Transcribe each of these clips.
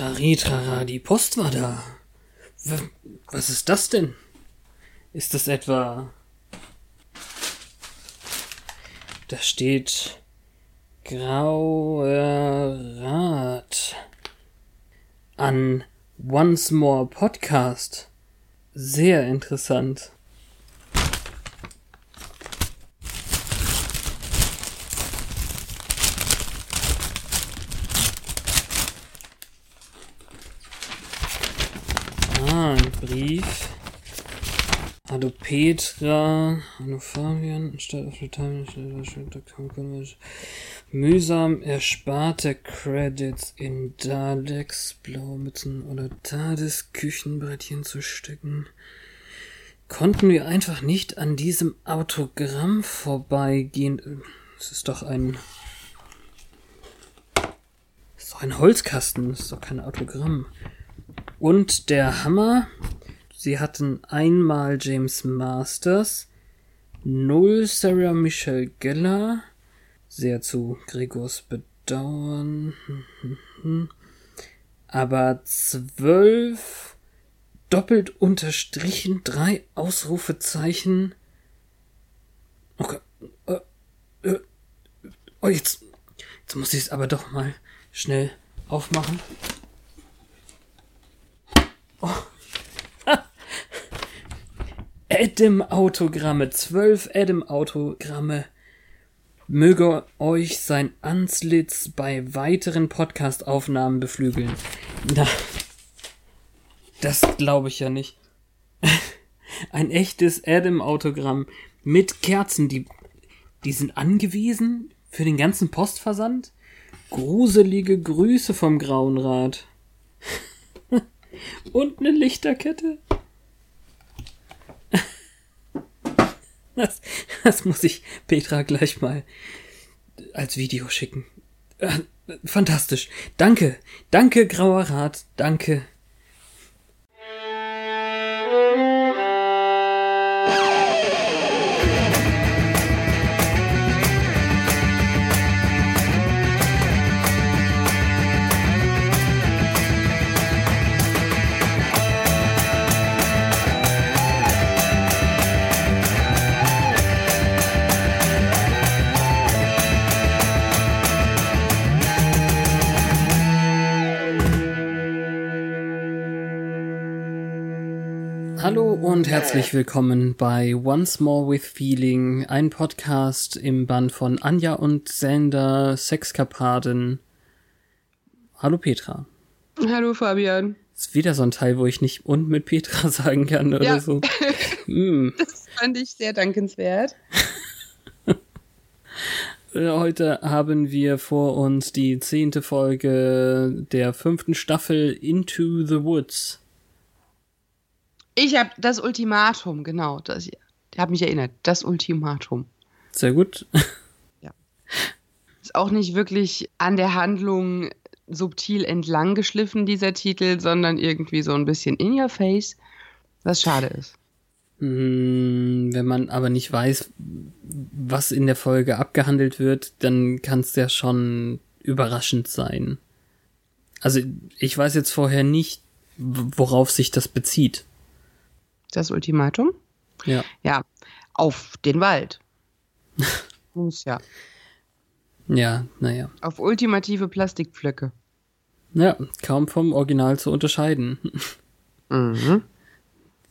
Trari, trara, die Post war da. Was ist das denn? Ist das etwa... Da steht Grauer Rat an Once More Podcast. Sehr interessant. Ah, ein Brief. Hallo Petra, hallo Fabian, statt auf Time, mühsam ersparte Credits in Daleks Blaumützen oder Tades Küchenbrettchen zu stecken. Konnten wir einfach nicht an diesem Autogramm vorbeigehen? Es ist doch ein. Ist doch ein Holzkasten, es ist doch kein Autogramm. Und der Hammer. Sie hatten einmal James Masters, null Sarah Michelle Geller, sehr zu Gregors Bedauern, aber zwölf doppelt unterstrichen, drei Ausrufezeichen. Okay. Äh, äh, oh, jetzt, jetzt muss ich es aber doch mal schnell aufmachen. Oh. Adam-Autogramme, zwölf Adam-Autogramme. Möge euch sein Antlitz bei weiteren Podcast-Aufnahmen beflügeln. Na, das glaube ich ja nicht. Ein echtes Adam-Autogramm mit Kerzen, die, die sind angewiesen für den ganzen Postversand. Gruselige Grüße vom Grauen Rat. Und eine Lichterkette. Das, das muss ich Petra gleich mal als Video schicken. Äh, fantastisch. Danke. Danke, Grauer Rat. Danke. Und herzlich willkommen bei Once More with Feeling, ein Podcast im Band von Anja und Sander, Sexkapaden. Hallo Petra. Hallo Fabian. Ist wieder so ein Teil, wo ich nicht und mit Petra sagen kann oder Ja. so. Hm. Das fand ich sehr dankenswert. Äh, Heute haben wir vor uns die zehnte Folge der fünften Staffel Into the Woods. Ich habe das Ultimatum, genau. Das, ich habe mich erinnert. Das Ultimatum. Sehr gut. Ist auch nicht wirklich an der Handlung subtil entlang geschliffen, dieser Titel, sondern irgendwie so ein bisschen in your face, was schade ist. Hm, Wenn man aber nicht weiß, was in der Folge abgehandelt wird, dann kann es ja schon überraschend sein. Also ich weiß jetzt vorher nicht, worauf sich das bezieht. Das Ultimatum? Ja. Ja, auf den Wald. Muss ja. Ja, naja. Auf ultimative Plastikpflöcke. Ja, kaum vom Original zu unterscheiden. Mhm.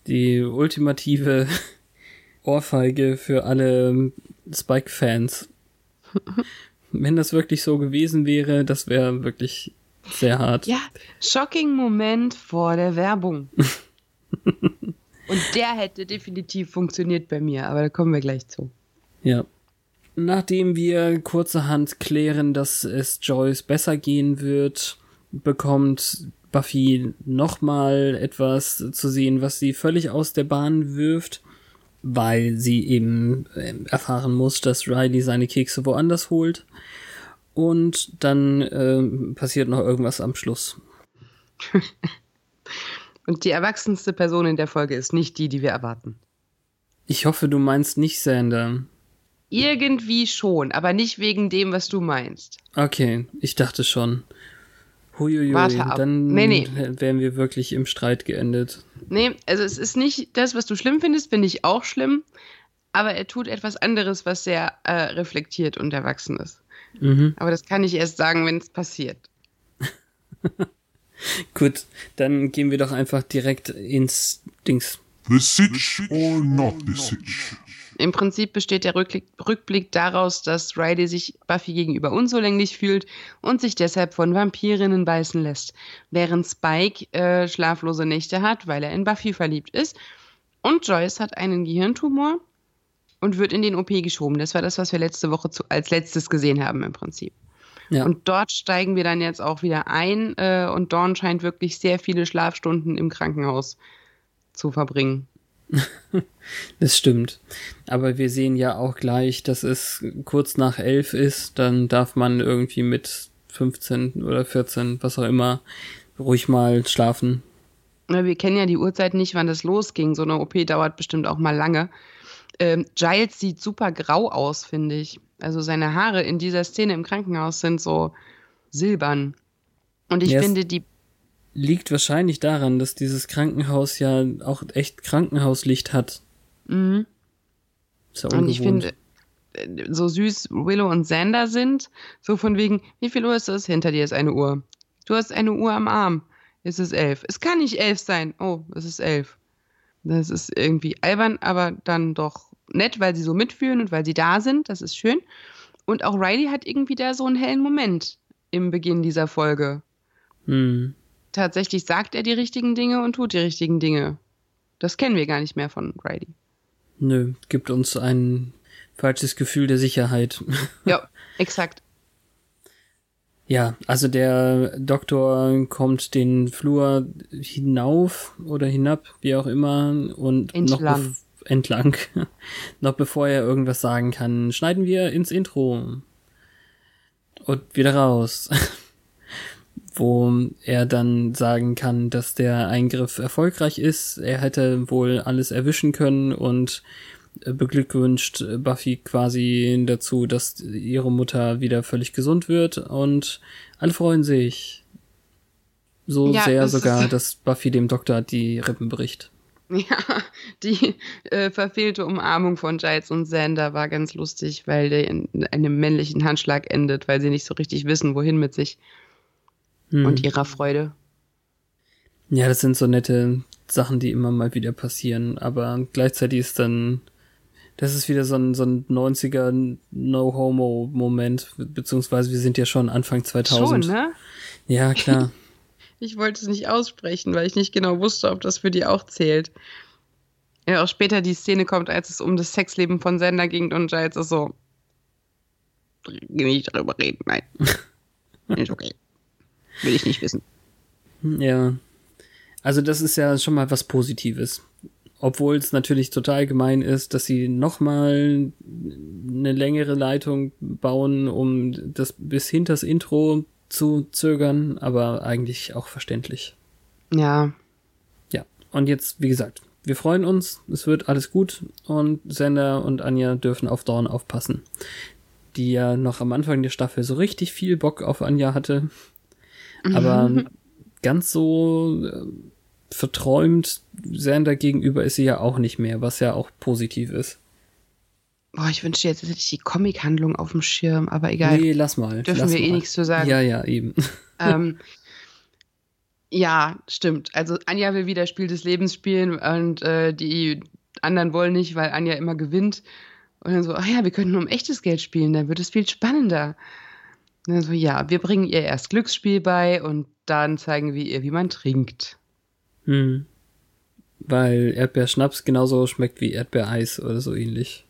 Die ultimative Ohrfeige für alle Spike-Fans. Wenn das wirklich so gewesen wäre, das wäre wirklich sehr hart. Ja, shocking Moment vor der Werbung. Und der hätte definitiv funktioniert bei mir, aber da kommen wir gleich zu. Ja. Nachdem wir kurzerhand klären, dass es Joyce besser gehen wird, bekommt Buffy nochmal etwas zu sehen, was sie völlig aus der Bahn wirft, weil sie eben ähm, erfahren muss, dass Riley seine Kekse woanders holt. Und dann äh, passiert noch irgendwas am Schluss. Und die erwachsenste Person in der Folge ist nicht die, die wir erwarten. Ich hoffe, du meinst nicht Sander. Irgendwie schon, aber nicht wegen dem, was du meinst. Okay, ich dachte schon. Huiuiui, Warte ab. dann Nee, nee. wären wir wirklich im Streit geendet. Nee, also es ist nicht das, was du schlimm findest, finde ich auch schlimm. Aber er tut etwas anderes, was sehr äh, reflektiert und erwachsen ist. Mhm. Aber das kann ich erst sagen, wenn es passiert. Gut, dann gehen wir doch einfach direkt ins Dings. The Sitch or not the Sitch? Im Prinzip besteht der Rückblick, Rückblick daraus, dass Riley sich Buffy gegenüber unzulänglich fühlt und sich deshalb von Vampirinnen beißen lässt, während Spike äh, schlaflose Nächte hat, weil er in Buffy verliebt ist. Und Joyce hat einen Gehirntumor und wird in den OP geschoben. Das war das, was wir letzte Woche zu, als letztes gesehen haben im Prinzip. Ja. Und dort steigen wir dann jetzt auch wieder ein äh, und Dawn scheint wirklich sehr viele Schlafstunden im Krankenhaus zu verbringen. Das stimmt. Aber wir sehen ja auch gleich, dass es kurz nach elf ist. Dann darf man irgendwie mit 15 oder 14, was auch immer, ruhig mal schlafen. Wir kennen ja die Uhrzeit nicht, wann das losging. So eine OP dauert bestimmt auch mal lange. Ähm, Giles sieht super grau aus, finde ich. Also seine Haare in dieser Szene im Krankenhaus sind so silbern. Und ich Ja, es- finde, die Liegt wahrscheinlich daran, dass dieses Krankenhaus ja auch echt Krankenhauslicht hat. Mhm. Ist ja Und ich ungewohnt. finde, äh, so süß Willow und Xander sind, so von wegen, wie viel Uhr ist es? Hinter dir ist eine Uhr. Du hast eine Uhr am Arm. Es ist elf. Es kann nicht elf sein. Oh, es ist elf. Das ist irgendwie albern, aber dann doch nett, weil sie so mitfühlen und weil sie da sind. Das ist schön. Und auch Riley hat irgendwie da so einen hellen Moment im Beginn dieser Folge. Hm. Tatsächlich sagt er die richtigen Dinge und tut die richtigen Dinge. Das kennen wir gar nicht mehr von Riley. Nö, gibt uns ein falsches Gefühl der Sicherheit. Ja, exakt. Ja, also der Doktor kommt den Flur hinauf oder hinab, wie auch immer, und noch Entlang. bef- entlang. noch bevor er irgendwas sagen kann, schneiden wir ins Intro. Und wieder raus. Wo er dann sagen kann, dass der Eingriff erfolgreich ist. Er hätte wohl alles erwischen können und äh, beglückwünscht Buffy quasi dazu, dass ihre Mutter wieder völlig gesund wird und alle freuen sich. So Ja, sehr sogar, dass Buffy dem Doktor die Rippen bricht. Ja, die äh, verfehlte Umarmung von Giles und Xander war ganz lustig, weil der in einem männlichen Handschlag endet, weil sie nicht so richtig wissen, wohin mit sich Hm. und ihrer Freude. Ja, das sind so nette Sachen, die immer mal wieder passieren, aber gleichzeitig ist dann, das ist wieder so ein, so ein 90er No-Homo-Moment, beziehungsweise wir sind ja schon Anfang 2000. Schon, ne? Ja, klar. Ich wollte es nicht aussprechen, weil ich nicht genau wusste, ob das für die auch zählt. Ja, auch später die Szene kommt, als es um das Sexleben von Xander ging und Giles ist so. Nicht darüber reden, nein. Ist okay. Will ich nicht wissen. Ja. Also das ist ja schon mal was Positives. Obwohl es natürlich total gemein ist, dass sie nochmal eine längere Leitung bauen, um das bis hinters Intro zu zögern, aber eigentlich auch verständlich. Ja, Ja. Und jetzt, wie gesagt, wir freuen uns, es wird alles gut und Sender und Anja dürfen auf Dawn aufpassen. Die ja noch am Anfang der Staffel so richtig viel Bock auf Anja hatte. Aber ganz so äh, verträumt Sander gegenüber ist sie ja auch nicht mehr, was ja auch positiv ist. Boah, ich wünschte jetzt hätte ich die Comic-Handlung auf dem Schirm, aber egal. Nee, lass mal. Dürfen lass wir eh mal. nichts zu sagen. Ja, ja, eben. ähm, ja, stimmt. Also Anja will wieder Spiel des Lebens spielen und äh, die anderen wollen nicht, weil Anja immer gewinnt. Und dann so, ach ja, wir könnten um echtes Geld spielen, dann wird es viel spannender. Und dann so, ja, wir bringen ihr erst Glücksspiel bei und dann zeigen wir ihr, wie man trinkt. Hm. Weil Erdbeerschnaps genauso schmeckt wie Erdbeereis oder so ähnlich.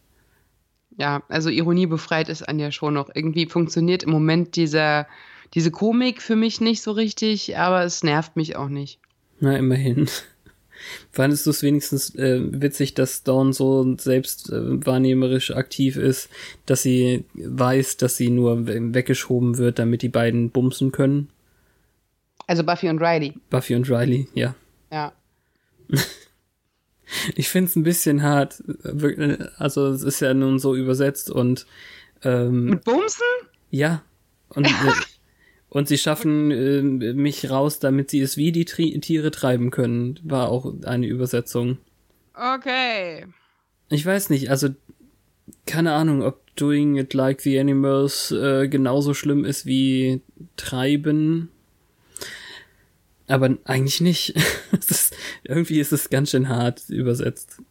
Ja, also Ironie befreit ist Anja schon noch. Irgendwie funktioniert im Moment dieser, diese Komik für mich nicht so richtig, aber es nervt mich auch nicht. Na, immerhin. Fandest du es wenigstens äh, witzig, dass Dawn so selbst äh, wahrnehmerisch aktiv ist, dass sie weiß, dass sie nur weggeschoben wird, damit die beiden bumsen können? Also Buffy und Riley. Buffy und Riley, ja. Ja. Ich finde es ein bisschen hart. Also es ist ja nun so übersetzt und ähm, Mit Bumsen? ja. Und, und sie schaffen äh, mich raus, damit sie es wie die Tri Tiere treiben können. War auch eine Übersetzung. Okay. Ich weiß nicht, also keine Ahnung, ob Doing It Like the Animals äh, genauso schlimm ist wie Treiben. Aber eigentlich nicht. ist, irgendwie ist es ganz schön hart übersetzt.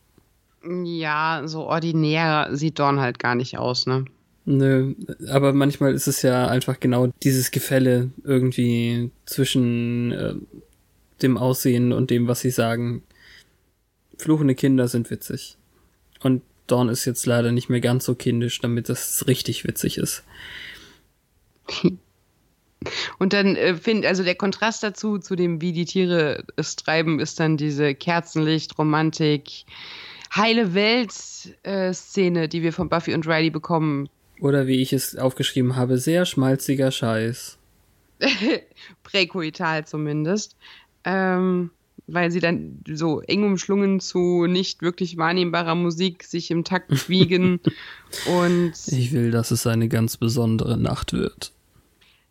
Ja, so ordinär sieht Dawn halt gar nicht aus, ne? Nö, aber manchmal ist es ja einfach genau dieses Gefälle irgendwie zwischen äh, dem Aussehen und dem, was sie sagen. Fluchende Kinder sind witzig. Und Dawn ist jetzt leider nicht mehr ganz so kindisch, damit das richtig witzig ist. Und dann äh, finde, also der Kontrast dazu, zu dem, wie die Tiere es treiben, ist dann diese Kerzenlicht, Romantik, heile Welt-Szene, äh, die wir von Buffy und Riley bekommen. Oder wie ich es aufgeschrieben habe, sehr schmalziger Scheiß. Präkoital zumindest. Ähm, weil sie dann so eng umschlungen zu nicht wirklich wahrnehmbarer Musik sich im Takt wiegen. und ich will, dass es eine ganz besondere Nacht wird.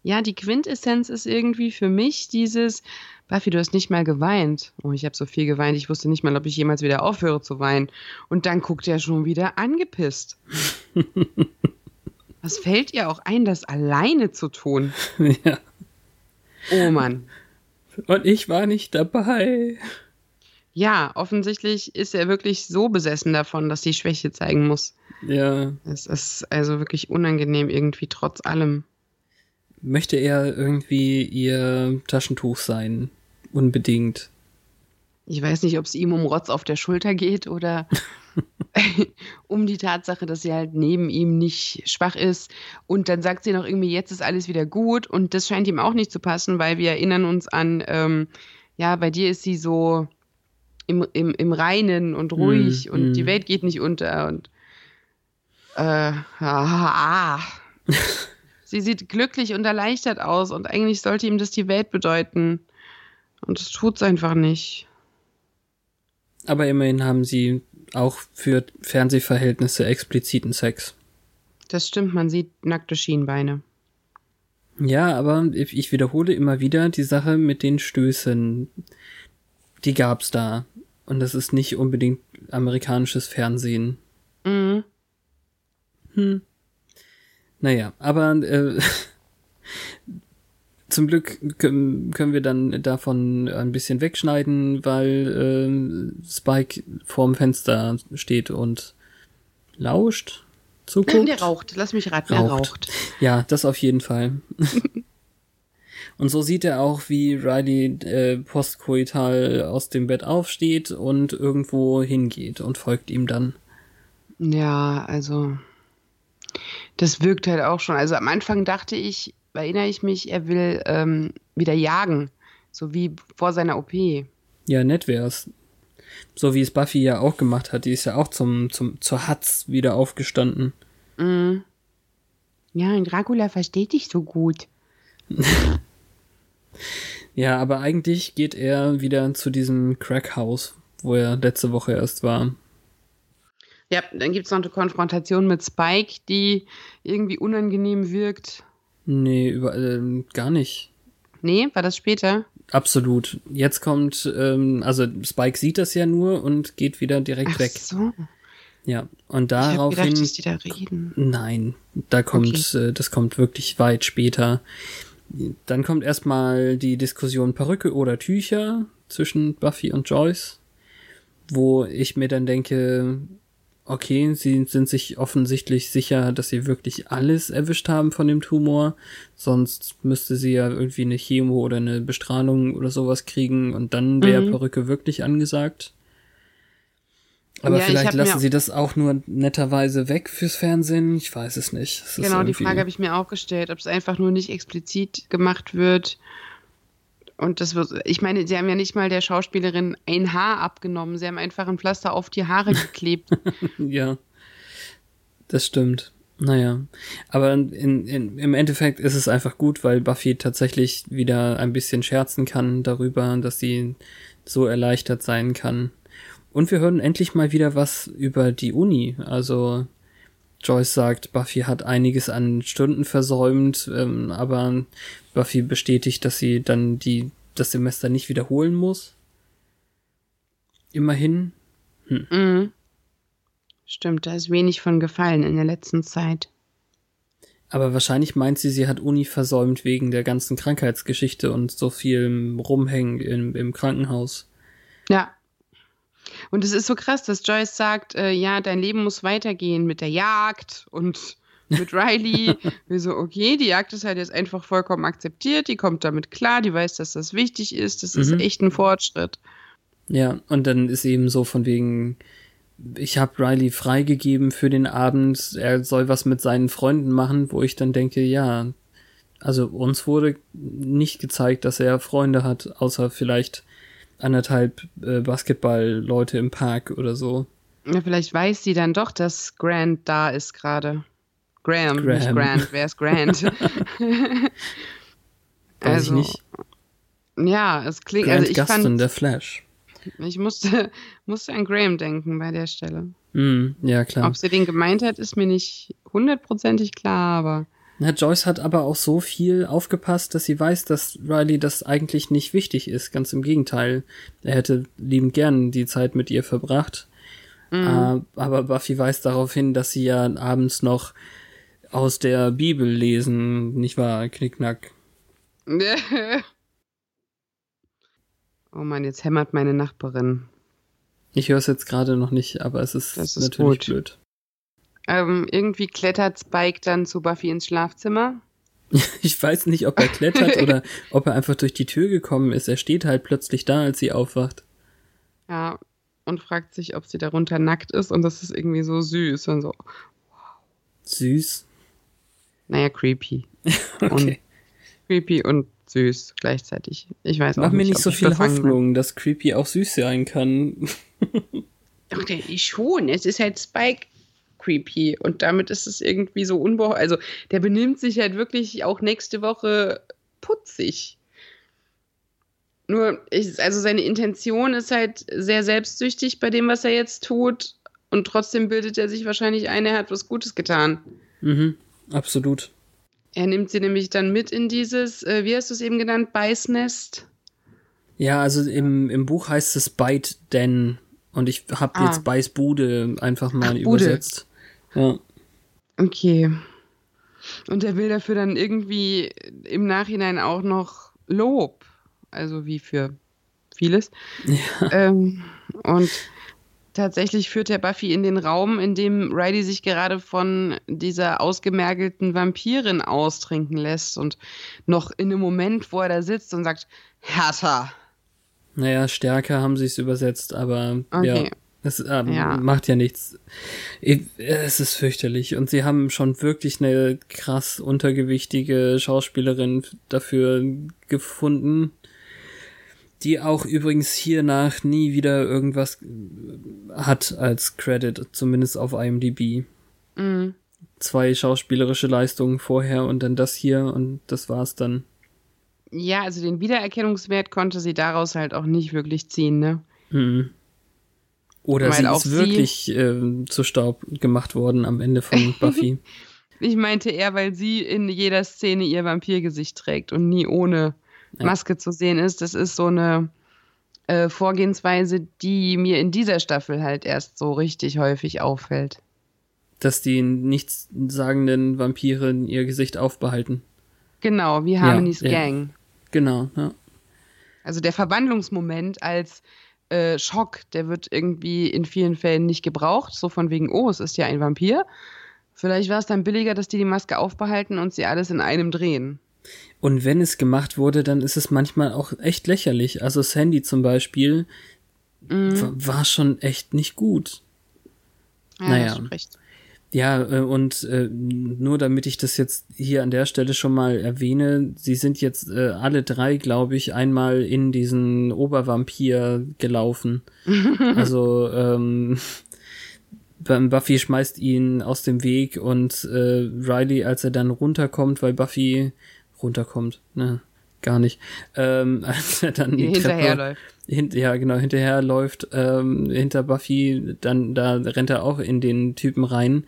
Ja, die Quintessenz ist irgendwie für mich dieses, Buffy, du hast nicht mal geweint. Oh, ich habe so viel geweint, ich wusste nicht mal, ob ich jemals wieder aufhöre zu weinen. Und dann guckt er schon wieder angepisst. Was fällt ihr auch ein, das alleine zu tun? Ja. Oh Mann. Und ich war nicht dabei. Ja, offensichtlich ist er wirklich so besessen davon, dass sie Schwäche zeigen muss. Ja. Es ist also wirklich unangenehm irgendwie trotz allem. Möchte er irgendwie ihr Taschentuch sein? Unbedingt. Ich weiß nicht, ob es ihm um Rotz auf der Schulter geht oder um die Tatsache, dass sie halt neben ihm nicht schwach ist. Und dann sagt sie noch irgendwie, jetzt ist alles wieder gut. Und das scheint ihm auch nicht zu passen, weil wir erinnern uns an, ähm, ja, bei dir ist sie so im, im, im Reinen und ruhig Mm, und mm. die Welt geht nicht unter. Und äh, ah, ah. sie sieht glücklich und erleichtert aus und eigentlich sollte ihm das die Welt bedeuten. Und es tut's einfach nicht. Aber immerhin haben sie auch für Fernsehverhältnisse expliziten Sex. Das stimmt, man sieht nackte Schienbeine. Ja, aber ich wiederhole immer wieder die Sache mit den Stößen. Die gab's da. Und das ist nicht unbedingt amerikanisches Fernsehen. Mhm. Hm. Naja, aber äh, zum Glück können, können wir dann davon ein bisschen wegschneiden, weil äh, Spike vorm Fenster steht und lauscht, zuguckt. Der raucht, lass mich raten, er Raucht. raucht. Ja, das auf jeden Fall. und so sieht er auch, wie Riley äh, postkoital aus dem Bett aufsteht und irgendwo hingeht und folgt ihm dann. Ja, also das wirkt halt auch schon. Also am Anfang dachte ich, erinnere ich mich, er will ähm, wieder jagen, so wie vor seiner OP. Ja, nett wär's. So wie es Buffy ja auch gemacht hat. Die ist ja auch zum, zum, zur Hatz wieder aufgestanden. Mhm. Ja, und Dracula versteht dich so gut. Ja, aber eigentlich geht er wieder zu diesem Crackhaus, wo er letzte Woche erst war. Ja, dann gibt's noch eine Konfrontation mit Spike, die irgendwie unangenehm wirkt. Nee, über, ähm, gar nicht. Nee, war das später? Absolut. Jetzt kommt, ähm, also Spike sieht das ja nur und geht wieder direkt Ach weg. so. Ja. Und Ich daraufhin. gedacht, dass die da reden. Nein, da kommt, äh, das kommt wirklich weit später. Dann kommt erstmal die Diskussion Perücke oder Tücher zwischen Buffy und Joyce, wo ich mir dann denke, okay, sie sind sich offensichtlich sicher, dass sie wirklich alles erwischt haben von dem Tumor, sonst müsste sie ja irgendwie eine Chemo oder eine Bestrahlung oder sowas kriegen und dann wäre Mhm. Perücke wirklich angesagt. Aber Ja, ich vielleicht lassen sie das auch nur netterweise weg fürs Fernsehen. Ich weiß es nicht. Es Genau, die Frage habe ich mir auch gestellt, ob es einfach nur nicht explizit gemacht wird. Und das wird, ich meine, sie haben ja nicht mal der Schauspielerin ein Haar abgenommen. Sie haben einfach ein Pflaster auf die Haare geklebt. Ja, das stimmt. Naja, aber in, in, im Endeffekt ist es einfach gut, weil Buffy tatsächlich wieder ein bisschen scherzen kann darüber, dass sie so erleichtert sein kann. Und wir hören endlich mal wieder was über die Uni. Also Joyce sagt, Buffy hat einiges an Stunden versäumt, ähm, aber Buffy bestätigt, dass sie dann die das Semester nicht wiederholen muss. Immerhin. mhm. Stimmt, da ist wenig von gefallen in der letzten Zeit. Aber wahrscheinlich meint sie, sie hat Uni versäumt wegen der ganzen Krankheitsgeschichte und so viel Rumhängen im, im Krankenhaus. Ja. Und es ist so krass, dass Joyce sagt, äh, ja, dein Leben muss weitergehen mit der Jagd und mit Riley. Wir so, okay, die Jagd ist halt jetzt einfach vollkommen akzeptiert, die kommt damit klar, die weiß, dass das wichtig ist, das ist Mhm. echt ein Fortschritt. Ja, und dann ist eben so von wegen, ich habe Riley freigegeben für den Abend, er soll was mit seinen Freunden machen, wo ich dann denke, ja, also uns wurde nicht gezeigt, dass er Freunde hat, außer vielleicht anderthalb äh, Basketball-Leute im Park oder so. Ja, vielleicht weiß sie dann doch, dass Grant da ist gerade. Graham, nicht Graham. Grant, wer ist Grant? Also, ich nicht. ja, es klingt, Grant also ich Gustin, fand, der Flash. ich musste, musste an Graham denken bei der Stelle. Mm, ja, klar. Ob sie den gemeint hat, ist mir nicht hundertprozentig klar, aber Na, Joyce hat aber auch so viel aufgepasst, dass sie weiß, dass Riley das eigentlich nicht wichtig ist. Ganz im Gegenteil. Er hätte liebend gern die Zeit mit ihr verbracht. Äh, aber Buffy weist darauf hin, dass sie ja abends noch aus der Bibel lesen, nicht wahr? Knickknack. oh Mann, jetzt hämmert meine Nachbarin. Ich höre es jetzt gerade noch nicht, aber es ist, ist natürlich gut. blöd. Ähm, irgendwie klettert Spike dann zu Buffy ins Schlafzimmer. Ich weiß nicht, ob er klettert oder ob er einfach durch die Tür gekommen ist. Er steht halt plötzlich da, als sie aufwacht. Ja, und fragt sich, ob sie darunter nackt ist und das ist irgendwie so süß und so. Süß. Naja, creepy. Okay. Creepy und süß gleichzeitig. Ich weiß auch Mach mir nicht, nicht ob so ich viel befangen bin. Hoffnung, dass Creepy auch süß sein kann. Ach, der ist schon. Es ist halt Spike creepy und damit ist es irgendwie so unbehau. Also der benimmt sich halt wirklich auch nächste Woche putzig. Nur, ich, also seine Intention ist halt sehr selbstsüchtig bei dem, was er jetzt tut. Und trotzdem bildet er sich wahrscheinlich ein, er hat was Gutes getan. Mhm, absolut. Er nimmt sie nämlich dann mit in dieses, äh, wie hast du es eben genannt, Beißnest. Ja, also im, im Buch heißt es Bite Den und ich habe Ah. jetzt Beißbude einfach mal Ach, übersetzt. Ja. Okay. Und er will dafür dann irgendwie im Nachhinein auch noch Lob. Also wie für vieles. Ähm, und tatsächlich führt der Buffy in den Raum, in dem Riley sich gerade von dieser ausgemergelten Vampirin austrinken lässt. Und noch in dem Moment, wo er da sitzt und sagt, härter. Naja, stärker haben sie es übersetzt, aber Okay. ja. Es ähm, Ja. macht ja nichts. Ich, es ist fürchterlich. Und sie haben schon wirklich eine krass untergewichtige Schauspielerin dafür gefunden, die auch übrigens hiernach nie wieder irgendwas hat als Credit, zumindest auf IMDb. Mhm. Zwei schauspielerische Leistungen vorher und dann das hier und das war's dann. Ja, also den Wiedererkennungswert konnte sie daraus halt auch nicht wirklich ziehen, ne? Mhm. Oder sie ist sie- wirklich ähm, zu Staub gemacht worden am Ende von Buffy. Ich meinte eher, weil sie in jeder Szene ihr Vampirgesicht trägt und nie ohne Ja. Maske zu sehen ist. Das ist so eine äh, Vorgehensweise, die mir in dieser Staffel halt erst so richtig häufig auffällt. dass die nichtssagenden Vampire ihr Gesicht aufbehalten. Genau, wie Harmony's ja. Gang. Genau, ja. Also der Verwandlungsmoment als äh, Schock, der wird irgendwie in vielen Fällen nicht gebraucht. So von wegen, oh, es ist ja ein Vampir. Vielleicht war es dann billiger, dass die die Maske aufbehalten und sie alles in einem drehen. Und wenn es gemacht wurde, dann ist es manchmal auch echt lächerlich. Also Sandy zum Beispiel wa- war schon echt nicht gut. Ja, Naja. recht. Ja, äh, und äh, nur damit ich das jetzt hier an der Stelle schon mal erwähne, sie sind jetzt äh, alle drei, glaube ich, einmal in diesen Obervampir gelaufen. also ähm, Buffy schmeißt ihn aus dem Weg und äh, Riley, als er dann runterkommt, weil Buffy runterkommt, ne, gar nicht, ähm, als er dann die Treppe- Hinterherläuft. hint, ja genau hinterher läuft ähm, hinter Buffy, dann da rennt er auch in den Typen rein.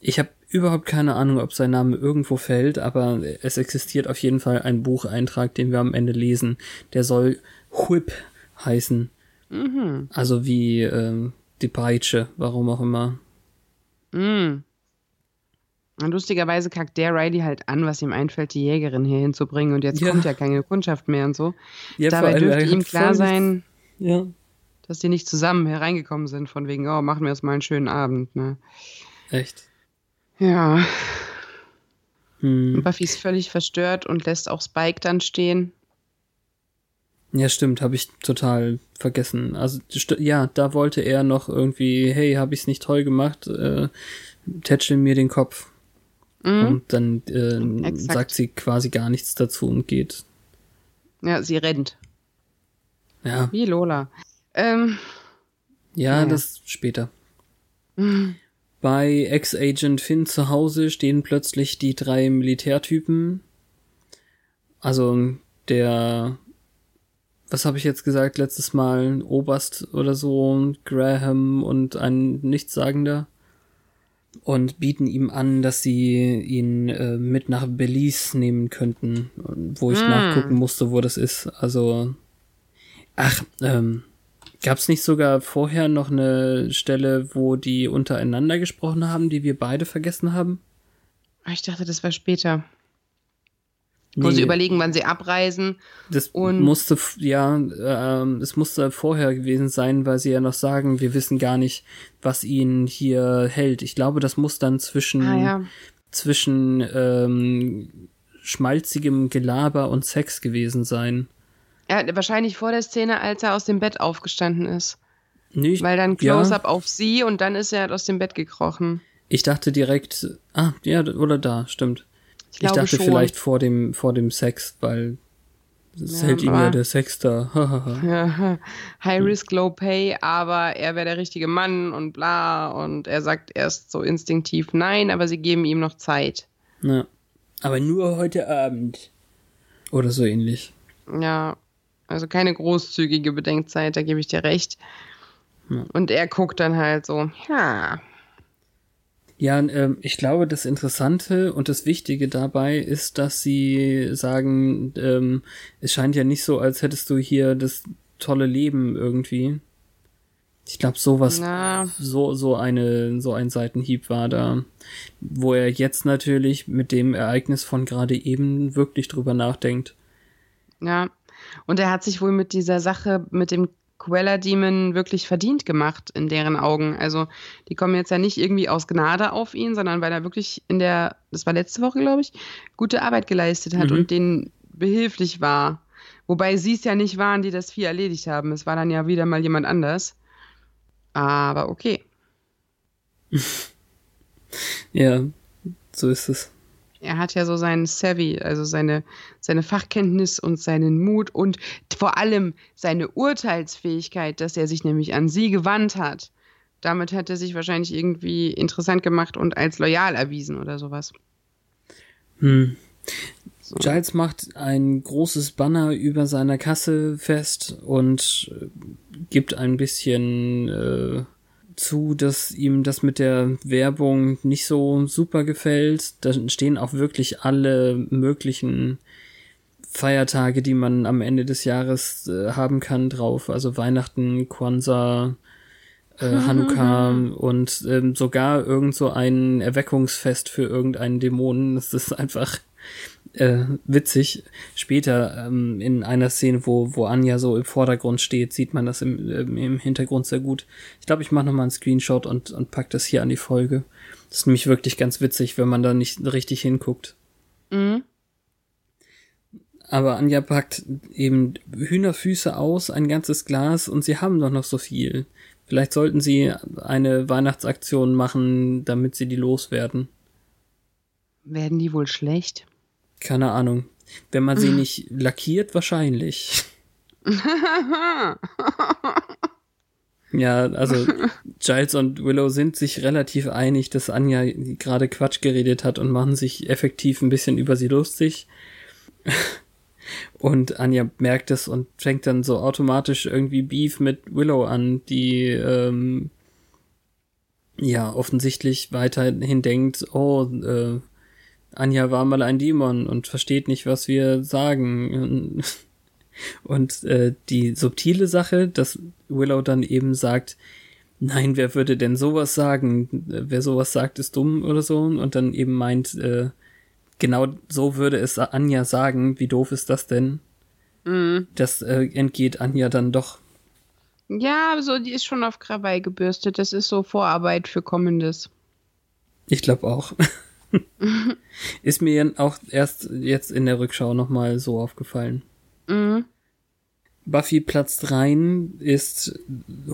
Ich habe überhaupt keine Ahnung, ob sein Name irgendwo fällt, aber es existiert auf jeden Fall ein Bucheintrag, den wir am Ende lesen. Der soll Whip heißen. Also wie ähm, die Peitsche, warum auch immer. Mm. Und lustigerweise kackt der Riley halt an, was ihm einfällt, die Jägerin hier hinzubringen. Und jetzt Ja. kommt ja keine Kundschaft mehr und so. Ja, Dabei dürfte ihm klar sein, Ja, dass die nicht zusammen hereingekommen sind, von wegen, oh, machen wir jetzt mal einen schönen Abend, ne? echt. Ja. Hm. Und Buffy ist völlig verstört und lässt auch Spike dann stehen. Ja, stimmt, habe ich total vergessen. Also ja, da wollte er noch irgendwie, hey, habe ich's nicht toll gemacht, äh, tätscheln mir den Kopf. Mhm. Und dann äh, sagt sie quasi gar nichts dazu und geht. Ja, sie rennt. Ja, Wie Lola. Ähm, ja, Ja. das später. Bei Ex-Agent Finn zu Hause stehen plötzlich die drei Militärtypen. Also der, was habe ich jetzt gesagt letztes Mal, Oberst oder so, Graham und ein Nichtssagender. Und bieten ihm an, dass sie ihn äh, mit nach Belize nehmen könnten, wo ich Mm. nachgucken musste, wo das ist. Also, ach, ähm, Gab es nicht sogar vorher noch eine Stelle, wo die untereinander gesprochen haben, die wir beide vergessen haben? Ich dachte, das war später. Wo sie Nee, überlegen, wann sie abreisen. das und- musste, ja, ähm, es musste vorher gewesen sein, weil sie ja noch sagen, wir wissen gar nicht, was ihn hier hält. Ich glaube, das muss dann zwischen, Ah ja. zwischen ähm, schmalzigem Gelaber und Sex gewesen sein. Ja, wahrscheinlich vor der Szene, als er aus dem Bett aufgestanden ist. Nee, ich, Weil dann ja. Close-up auf sie und dann ist er halt aus dem Bett gekrochen. ich dachte direkt, ah, ja, oder da, stimmt. Ich Ich, dachte schon. vielleicht vor dem, vor dem Sex, weil es Ja, hält ihm ja der Sex da. Ja, High Risk, Low Pay, aber er wäre der richtige Mann und bla. Und er sagt erst so instinktiv nein, aber sie geben ihm noch Zeit. ja. Aber nur heute Abend. Oder so ähnlich. Ja, also keine großzügige Bedenkzeit, da gebe ich dir recht. Ja. Und er guckt dann halt so, ja, Ja, ähm, ich glaube, das Interessante und das Wichtige dabei ist, dass sie sagen, ähm, es scheint ja nicht so, als hättest du hier das tolle Leben irgendwie. Ich glaube, sowas, na, so, so eine, so ein Seitenhieb war da, wo er jetzt natürlich mit dem Ereignis von gerade eben wirklich drüber nachdenkt. ja. Und er hat sich wohl mit dieser Sache, mit dem Quella Demon wirklich verdient gemacht in deren Augen. Also die kommen jetzt ja nicht irgendwie aus Gnade auf ihn, sondern weil er wirklich in der, das war letzte Woche, glaube ich, gute Arbeit geleistet hat Mhm. und denen behilflich war. Wobei sie es ja nicht waren, die das Vieh erledigt haben. Es war dann ja wieder mal jemand anders. Aber okay. Ja, so ist es. Er hat ja so seinen Savvy, also seine, seine Fachkenntnis und seinen Mut und vor allem seine Urteilsfähigkeit, dass er sich nämlich an sie gewandt hat. Damit hat er sich wahrscheinlich irgendwie interessant gemacht und als loyal erwiesen oder sowas. Hm. So. Giles macht ein großes Banner über seiner Kasse fest und äh, gibt ein bisschen äh, zu, dass ihm das mit der Werbung nicht so super gefällt. Da stehen auch wirklich alle möglichen Feiertage, die man am Ende des Jahres äh, haben kann, drauf. Also Weihnachten, Kwanzaa, äh, Hanukkah und ähm, sogar irgend so ein Erweckungsfest für irgendeinen Dämonen. Das ist einfach äh, witzig. Später ähm, in einer Szene, wo, wo Anja so im Vordergrund steht, sieht man das im, ähm, im Hintergrund sehr gut. Ich glaube, ich mache nochmal einen Screenshot und, und pack das hier an die Folge. Das ist nämlich wirklich ganz witzig, wenn man da nicht richtig hinguckt. Mhm. Aber Anja packt eben Hühnerfüße aus, ein ganzes Glas und sie haben doch noch so viel. Vielleicht sollten sie eine Weihnachtsaktion machen, damit sie die loswerden. Werden die wohl schlecht? Keine Ahnung. Wenn man sie nicht lackiert, wahrscheinlich. ja, also Giles und Willow sind sich relativ einig, dass Anja gerade Quatsch geredet hat und machen sich effektiv ein bisschen über sie lustig. Und Anja merkt es und fängt dann so automatisch irgendwie Beef mit Willow an, die ähm, ja offensichtlich weiterhin denkt, oh, äh, Anja war mal ein Dämon und versteht nicht, was wir sagen. Und äh, die subtile Sache, dass Willow dann eben sagt, nein, wer würde denn sowas sagen? Wer sowas sagt, ist dumm oder so. Und dann eben meint, äh, genau so würde es Anja sagen. Wie doof ist das denn? Mhm. Das äh, entgeht Anja dann doch. Ja, so, die ist schon auf Krawall gebürstet. Das ist so Vorarbeit für Kommendes. Ich glaube auch. ist mir auch erst jetzt in der Rückschau nochmal so aufgefallen. Mhm. Buffy platzt rein, ist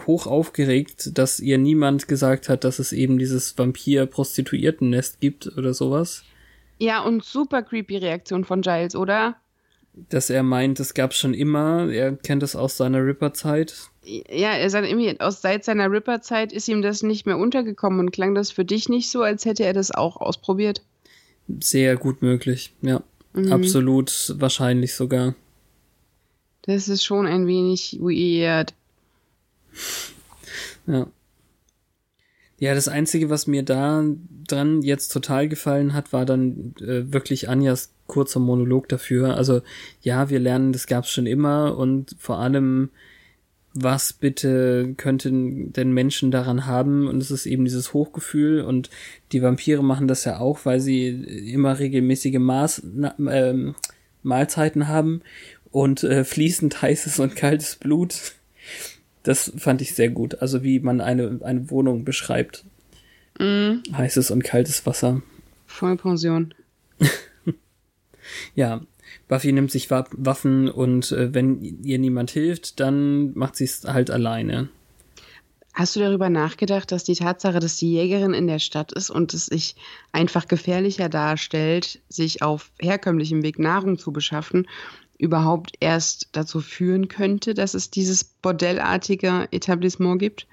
hoch aufgeregt, dass ihr niemand gesagt hat, dass es eben dieses Vampir-Prostituierten-Nest gibt oder sowas. Ja, und super creepy Reaktion von Giles, oder? Dass er meint, es gab schon immer, er kennt es aus seiner Ripper-Zeit. Ja, er sagt irgendwie, aus seit seiner Ripper-Zeit ist ihm das nicht mehr untergekommen und klang das für dich nicht so, als hätte er das auch ausprobiert. Sehr gut möglich, ja. Mhm. Absolut wahrscheinlich sogar. Das ist schon ein wenig weird. Ja. Ja, das Einzige, was mir da dran jetzt total gefallen hat, war dann äh, wirklich Anjas kurzer Monolog dafür. Also ja, wir lernen, das gab's schon immer und vor allem, was bitte könnten denn Menschen daran haben? Und es ist eben dieses Hochgefühl und die Vampire machen das ja auch, weil sie immer regelmäßige Maß, ähm, Mahlzeiten haben und äh, fließend heißes und kaltes Blut. Das fand ich sehr gut. Also wie man eine, eine Wohnung beschreibt. Mhm. Heißes und kaltes Wasser. Vollpension. Ja, Buffy nimmt sich Wa Waffen und äh, wenn ihr niemand hilft, dann macht sie es halt alleine. Hast du darüber nachgedacht, dass die Tatsache, dass die Jägerin in der Stadt ist und es sich einfach gefährlicher darstellt, sich auf herkömmlichem Weg Nahrung zu beschaffen, überhaupt erst dazu führen könnte, dass es dieses bordellartige Etablissement gibt?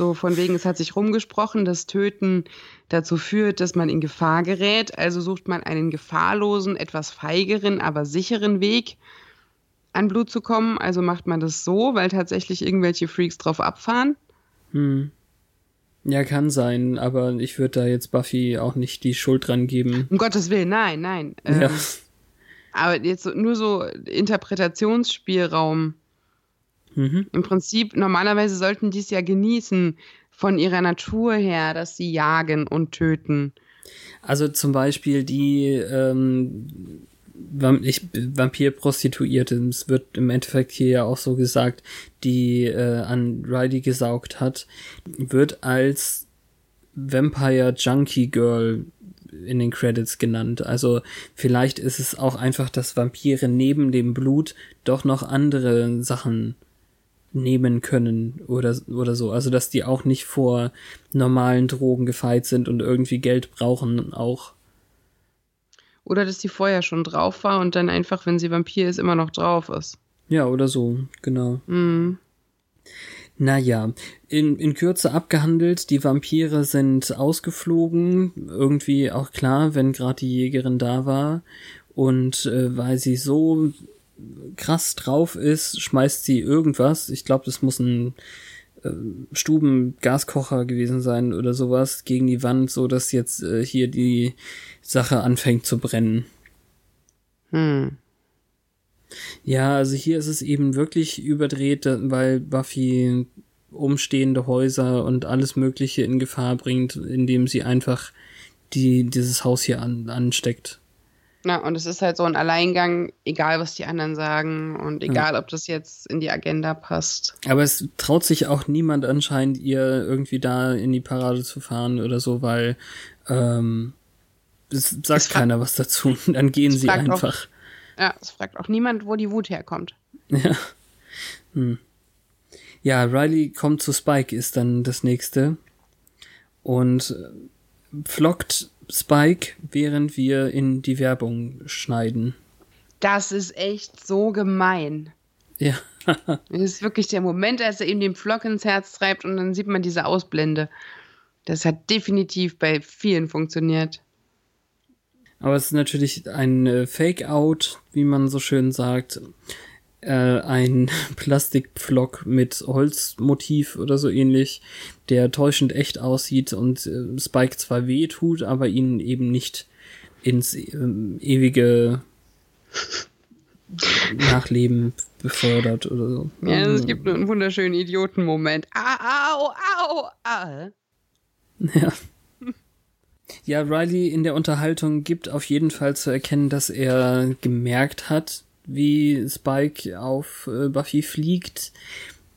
So von wegen, es hat sich rumgesprochen, dass Töten dazu führt, dass man in Gefahr gerät. Also sucht man einen gefahrlosen, etwas feigeren, aber sicheren Weg, an Blut zu kommen. Also macht man das so, weil tatsächlich irgendwelche Freaks drauf abfahren. Hm. Ja, kann sein, aber ich würde da jetzt Buffy auch nicht die Schuld dran geben. Um Gottes Willen, nein, nein. Ähm, Ja. Aber jetzt nur so Interpretationsspielraum. Mhm. Im Prinzip, normalerweise sollten die es ja genießen von ihrer Natur her, dass sie jagen und töten. Also zum Beispiel die ähm, Vampir-Prostituierte, es wird im Endeffekt hier ja auch so gesagt, die äh, an Riley gesaugt hat, wird als Vampire Junkie Girl in den Credits genannt. Also vielleicht ist es auch einfach, dass Vampire neben dem Blut doch noch andere Sachen nehmen können oder, oder so. Also dass die auch nicht vor normalen Drogen gefeit sind und irgendwie Geld brauchen auch. Oder dass die vorher schon drauf war und dann einfach, wenn sie Vampir ist, immer noch drauf ist. Ja, oder so, genau. Mhm. Naja, in, in Kürze abgehandelt, die Vampire sind ausgeflogen, irgendwie auch klar, wenn gerade die Jägerin da war. Und äh, weil sie so krass drauf ist, schmeißt sie irgendwas. Ich glaube, das muss ein äh, Stubengaskocher gewesen sein oder sowas gegen die Wand, so dass jetzt äh, hier die Sache anfängt zu brennen. Hm. Ja, also hier ist es eben wirklich überdreht, weil Buffy umstehende Häuser und alles Mögliche in Gefahr bringt, indem sie einfach die, dieses Haus hier an, ansteckt. Na, und es ist halt so ein Alleingang, egal was die anderen sagen und egal, ob das jetzt in die Agenda passt. Aber es traut sich auch niemand anscheinend, ihr irgendwie da in die Parade zu fahren oder so, weil ähm, es sagt Es keiner was dazu. Dann gehen sie fragt auch- einfach. Ja, es fragt auch niemand, wo die Wut herkommt. Ja. Hm. Ja, Riley kommt zu Spike, ist dann das nächste. Und äh, flockt Spike, während wir in die Werbung schneiden. Das ist echt so gemein. Ja. Das ist wirklich der Moment, als er ihm den Flock ins Herz treibt und dann sieht man diese Ausblende. Das hat definitiv bei vielen funktioniert. Aber es ist natürlich ein äh, Fake-Out, wie man so schön sagt. Äh, ein Plastikpflock mit Holzmotiv oder so ähnlich, der täuschend echt aussieht und äh, Spike zwar weh tut, aber ihn eben nicht ins ähm, ewige Nachleben befördert oder so. Ja, es gibt nur einen wunderschönen Idiotenmoment. Au, au, au, au. Ja. Ja, Riley in der Unterhaltung gibt auf jeden Fall zu erkennen, dass er gemerkt hat, wie Spike auf äh, Buffy fliegt.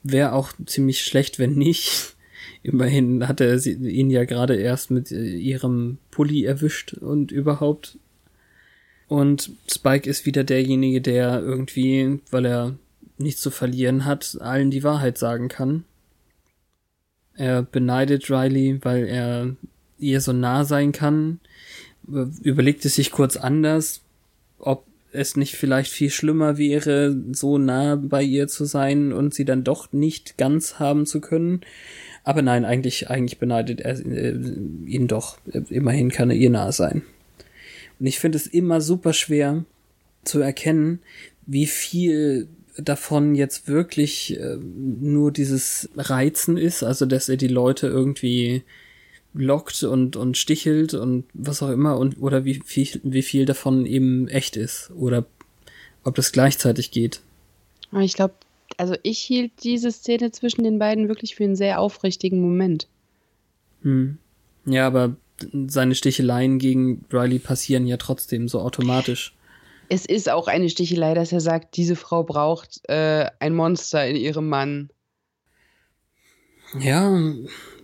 Wäre auch ziemlich schlecht, wenn nicht. Immerhin hat er sie, ihn ja gerade erst mit äh, ihrem Pulli erwischt und überhaupt. Und Spike ist wieder derjenige, der irgendwie, weil er nichts zu verlieren hat, allen die Wahrheit sagen kann. Er beneidet Riley, weil er ihr so nah sein kann, überlegt es sich kurz anders, ob es nicht vielleicht viel schlimmer wäre, so nah bei ihr zu sein und sie dann doch nicht ganz haben zu können. Aber nein, eigentlich, eigentlich beneidet er äh, ihn doch. Immerhin kann er ihr nah sein. Und ich finde es immer super schwer zu erkennen, wie viel davon jetzt wirklich äh, nur dieses Reizen ist, also dass er die Leute irgendwie lockt und, und stichelt und was auch immer und oder wie viel, wie viel davon eben echt ist oder ob das gleichzeitig geht. Ich glaube, also ich hielt diese Szene zwischen den beiden wirklich für einen sehr aufrichtigen Moment. Hm. Ja, aber seine Sticheleien gegen Riley passieren ja trotzdem so automatisch. Es ist auch eine Stichelei, dass er sagt, diese Frau braucht äh, ein Monster in ihrem Mann. Ja,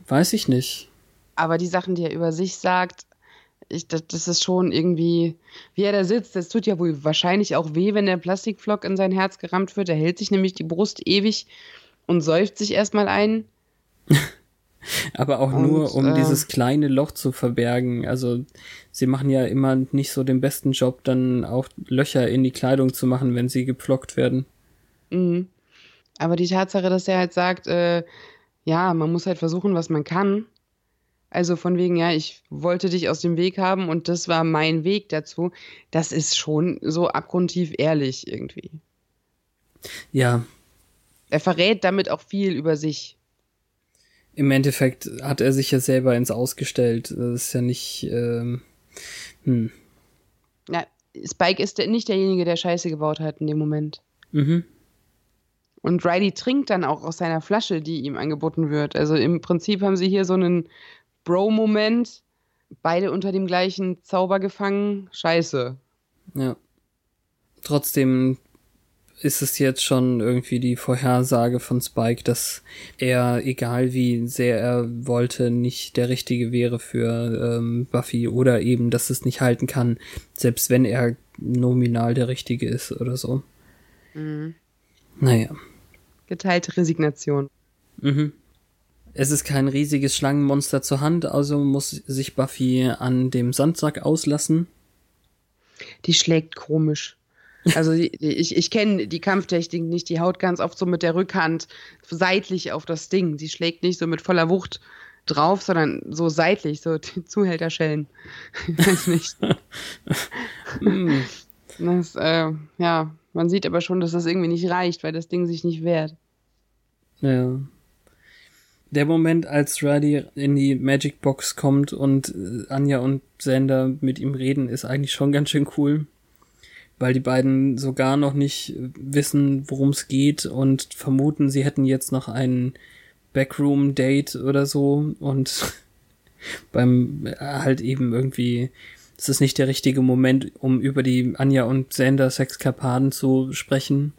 weiß ich nicht aber die Sachen, die er über sich sagt, ich, das, das, ist schon irgendwie, wie er da sitzt, das tut ja wohl wahrscheinlich auch weh, wenn der Plastikflock in sein Herz gerammt wird. Er hält sich nämlich die Brust ewig und säuft sich erstmal ein. Aber auch und, nur, um äh, dieses kleine Loch zu verbergen. Also sie machen ja immer nicht so den besten Job, dann auch Löcher in die Kleidung zu machen, wenn sie gepflockt werden. Mhm. Aber die Tatsache, dass er halt sagt, äh, ja, man muss halt versuchen, was man kann. Also von wegen, ja, ich wollte dich aus dem Weg haben und das war mein Weg dazu. Das ist schon so abgrundtief ehrlich irgendwie. Ja. Er verrät damit auch viel über sich. Im Endeffekt hat er sich ja selber ins Ausgestellt. Das ist ja nicht. Ähm, hm. Ja, Spike ist nicht derjenige, der Scheiße gebaut hat in dem Moment. Mhm. Und Riley trinkt dann auch aus seiner Flasche, die ihm angeboten wird. Also im Prinzip haben sie hier so einen Bro-Moment. Beide unter dem gleichen Zauber gefangen. Scheiße. Ja. Trotzdem ist es jetzt schon irgendwie die Vorhersage von Spike, dass er, egal wie sehr er wollte, nicht der Richtige wäre für ähm, Buffy oder eben, dass es nicht halten kann, selbst wenn er nominal der Richtige ist oder so. Mhm. Naja. Geteilte Resignation. Mhm. Es ist kein riesiges Schlangenmonster zur Hand, also muss sich Buffy an dem Sandsack auslassen. Die schlägt komisch. Also ich, ich kenne die Kampftechnik nicht, die haut ganz oft so mit der Rückhand seitlich auf das Ding. Sie schlägt nicht so mit voller Wucht drauf, sondern so seitlich, so Zuhälterschellen. Ich weiß nicht. Hm. das, äh, ja, man sieht aber schon, dass das irgendwie nicht reicht, weil das Ding sich nicht wehrt. Ja der Moment, als Riley in die Magic Box kommt und äh, Anja und Sander mit ihm reden, ist eigentlich schon ganz schön cool. Weil die beiden sogar noch nicht wissen, worum es geht und vermuten, sie hätten jetzt noch ein Backroom-Date oder so und beim äh, halt eben irgendwie, es ist nicht der richtige Moment, um über die Anja und Sander Sexkapaden zu sprechen.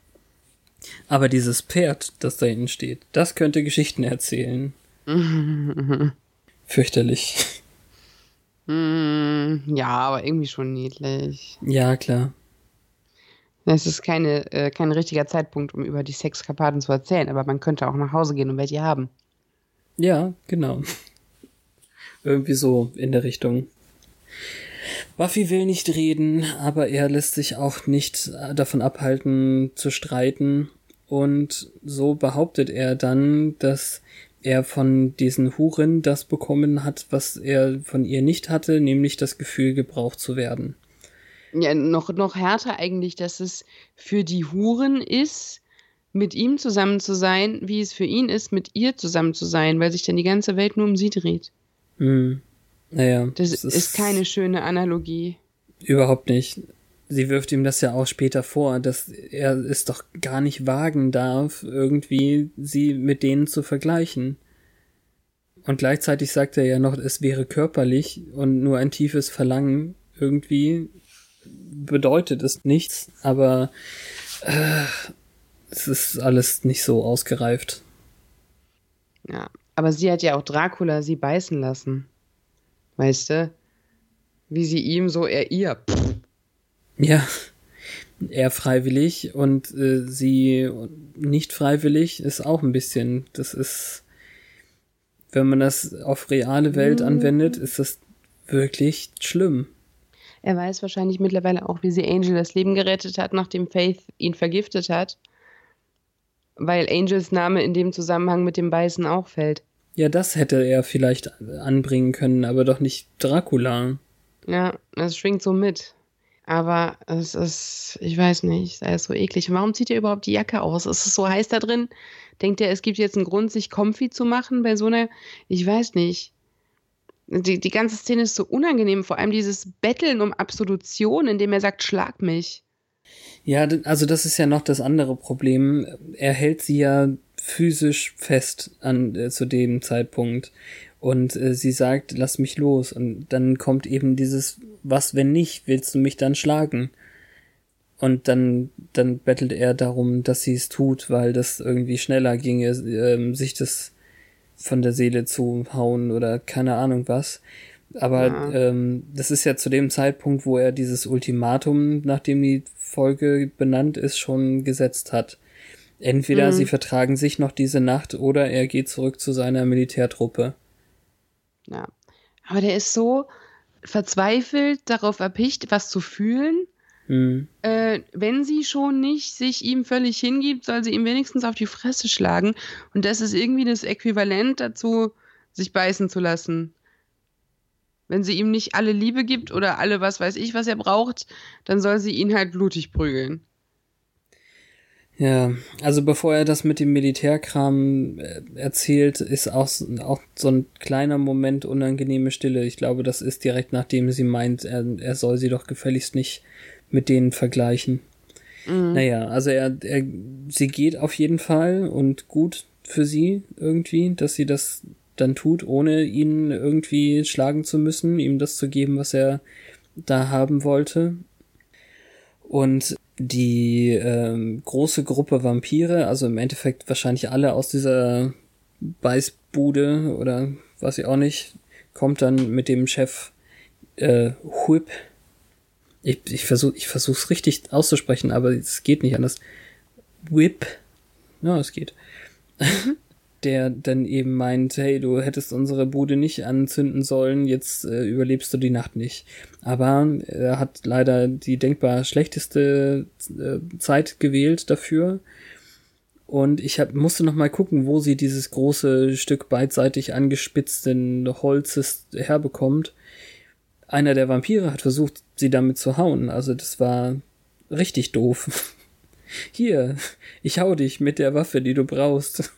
Aber dieses Pferd, das da hinten steht, das könnte Geschichten erzählen. Fürchterlich. Mm, ja, aber irgendwie schon niedlich. Ja, klar. Es ist keine, äh, kein richtiger Zeitpunkt, um über die Sexkapaden zu erzählen, aber man könnte auch nach Hause gehen und welche haben. Ja, genau. Irgendwie so in der Richtung. Buffy will nicht reden, aber er lässt sich auch nicht davon abhalten zu streiten. Und so behauptet er dann, dass er von diesen Huren das bekommen hat, was er von ihr nicht hatte, nämlich das Gefühl, gebraucht zu werden. Ja, noch, noch härter eigentlich, dass es für die Huren ist, mit ihm zusammen zu sein, wie es für ihn ist, mit ihr zusammen zu sein, weil sich dann die ganze Welt nur um sie dreht. Hm. Naja. Das, das ist, ist keine schöne Analogie. Überhaupt nicht. Sie wirft ihm das ja auch später vor, dass er es doch gar nicht wagen darf, irgendwie sie mit denen zu vergleichen. Und gleichzeitig sagt er ja noch, es wäre körperlich und nur ein tiefes Verlangen. Irgendwie bedeutet es nichts, aber äh, es ist alles nicht so ausgereift. Ja, aber sie hat ja auch Dracula sie beißen lassen. Weißt du? Wie sie ihm so, er ihr. Pff. Ja, er freiwillig und äh, sie nicht freiwillig ist auch ein bisschen. Das ist, wenn man das auf reale Welt mhm. anwendet, ist das wirklich schlimm. Er weiß wahrscheinlich mittlerweile auch, wie sie Angel das Leben gerettet hat, nachdem Faith ihn vergiftet hat. Weil Angels Name in dem Zusammenhang mit dem Beißen auch fällt. Ja, das hätte er vielleicht anbringen können, aber doch nicht Dracula. Ja, das schwingt so mit. Aber es ist, ich weiß nicht, sei es so eklig. Warum zieht er überhaupt die Jacke aus? Ist es so heiß da drin? Denkt er, es gibt jetzt einen Grund, sich comfy zu machen bei so einer, ich weiß nicht. Die, die ganze Szene ist so unangenehm, vor allem dieses Betteln um Absolution, indem er sagt, schlag mich. Ja, also das ist ja noch das andere Problem. Er hält sie ja physisch fest an äh, zu dem Zeitpunkt und äh, sie sagt, lass mich los und dann kommt eben dieses was wenn nicht, willst du mich dann schlagen? Und dann dann bettelt er darum, dass sie es tut, weil das irgendwie schneller ginge, äh, sich das von der Seele zu hauen oder keine Ahnung was. Aber ja. ähm, das ist ja zu dem Zeitpunkt, wo er dieses Ultimatum, nachdem die Folge benannt ist, schon gesetzt hat. Entweder mhm. sie vertragen sich noch diese Nacht oder er geht zurück zu seiner Militärtruppe. Ja. Aber der ist so verzweifelt darauf erpicht, was zu fühlen. Mhm. Äh, wenn sie schon nicht sich ihm völlig hingibt, soll sie ihm wenigstens auf die Fresse schlagen. Und das ist irgendwie das Äquivalent dazu, sich beißen zu lassen. Wenn sie ihm nicht alle Liebe gibt oder alle was weiß ich, was er braucht, dann soll sie ihn halt blutig prügeln. Ja, also bevor er das mit dem Militärkram äh, erzählt, ist auch, auch so ein kleiner Moment unangenehme Stille. Ich glaube, das ist direkt nachdem sie meint, er, er soll sie doch gefälligst nicht mit denen vergleichen. Mhm. Naja, also er, er, sie geht auf jeden Fall und gut für sie irgendwie, dass sie das dann tut, ohne ihn irgendwie schlagen zu müssen, ihm das zu geben, was er da haben wollte. Und die ähm, große Gruppe Vampire, also im Endeffekt wahrscheinlich alle aus dieser Beißbude oder weiß ich auch nicht, kommt dann mit dem Chef äh, Whip. Ich, ich versuche ich versuch's richtig auszusprechen, aber es geht nicht anders. Whip. Ja, es geht. der dann eben meint, hey, du hättest unsere Bude nicht anzünden sollen, jetzt äh, überlebst du die Nacht nicht. Aber er hat leider die denkbar schlechteste äh, Zeit gewählt dafür. Und ich hab, musste noch mal gucken, wo sie dieses große Stück beidseitig angespitzten Holzes herbekommt. Einer der Vampire hat versucht, sie damit zu hauen. Also das war richtig doof. Hier, ich hau dich mit der Waffe, die du brauchst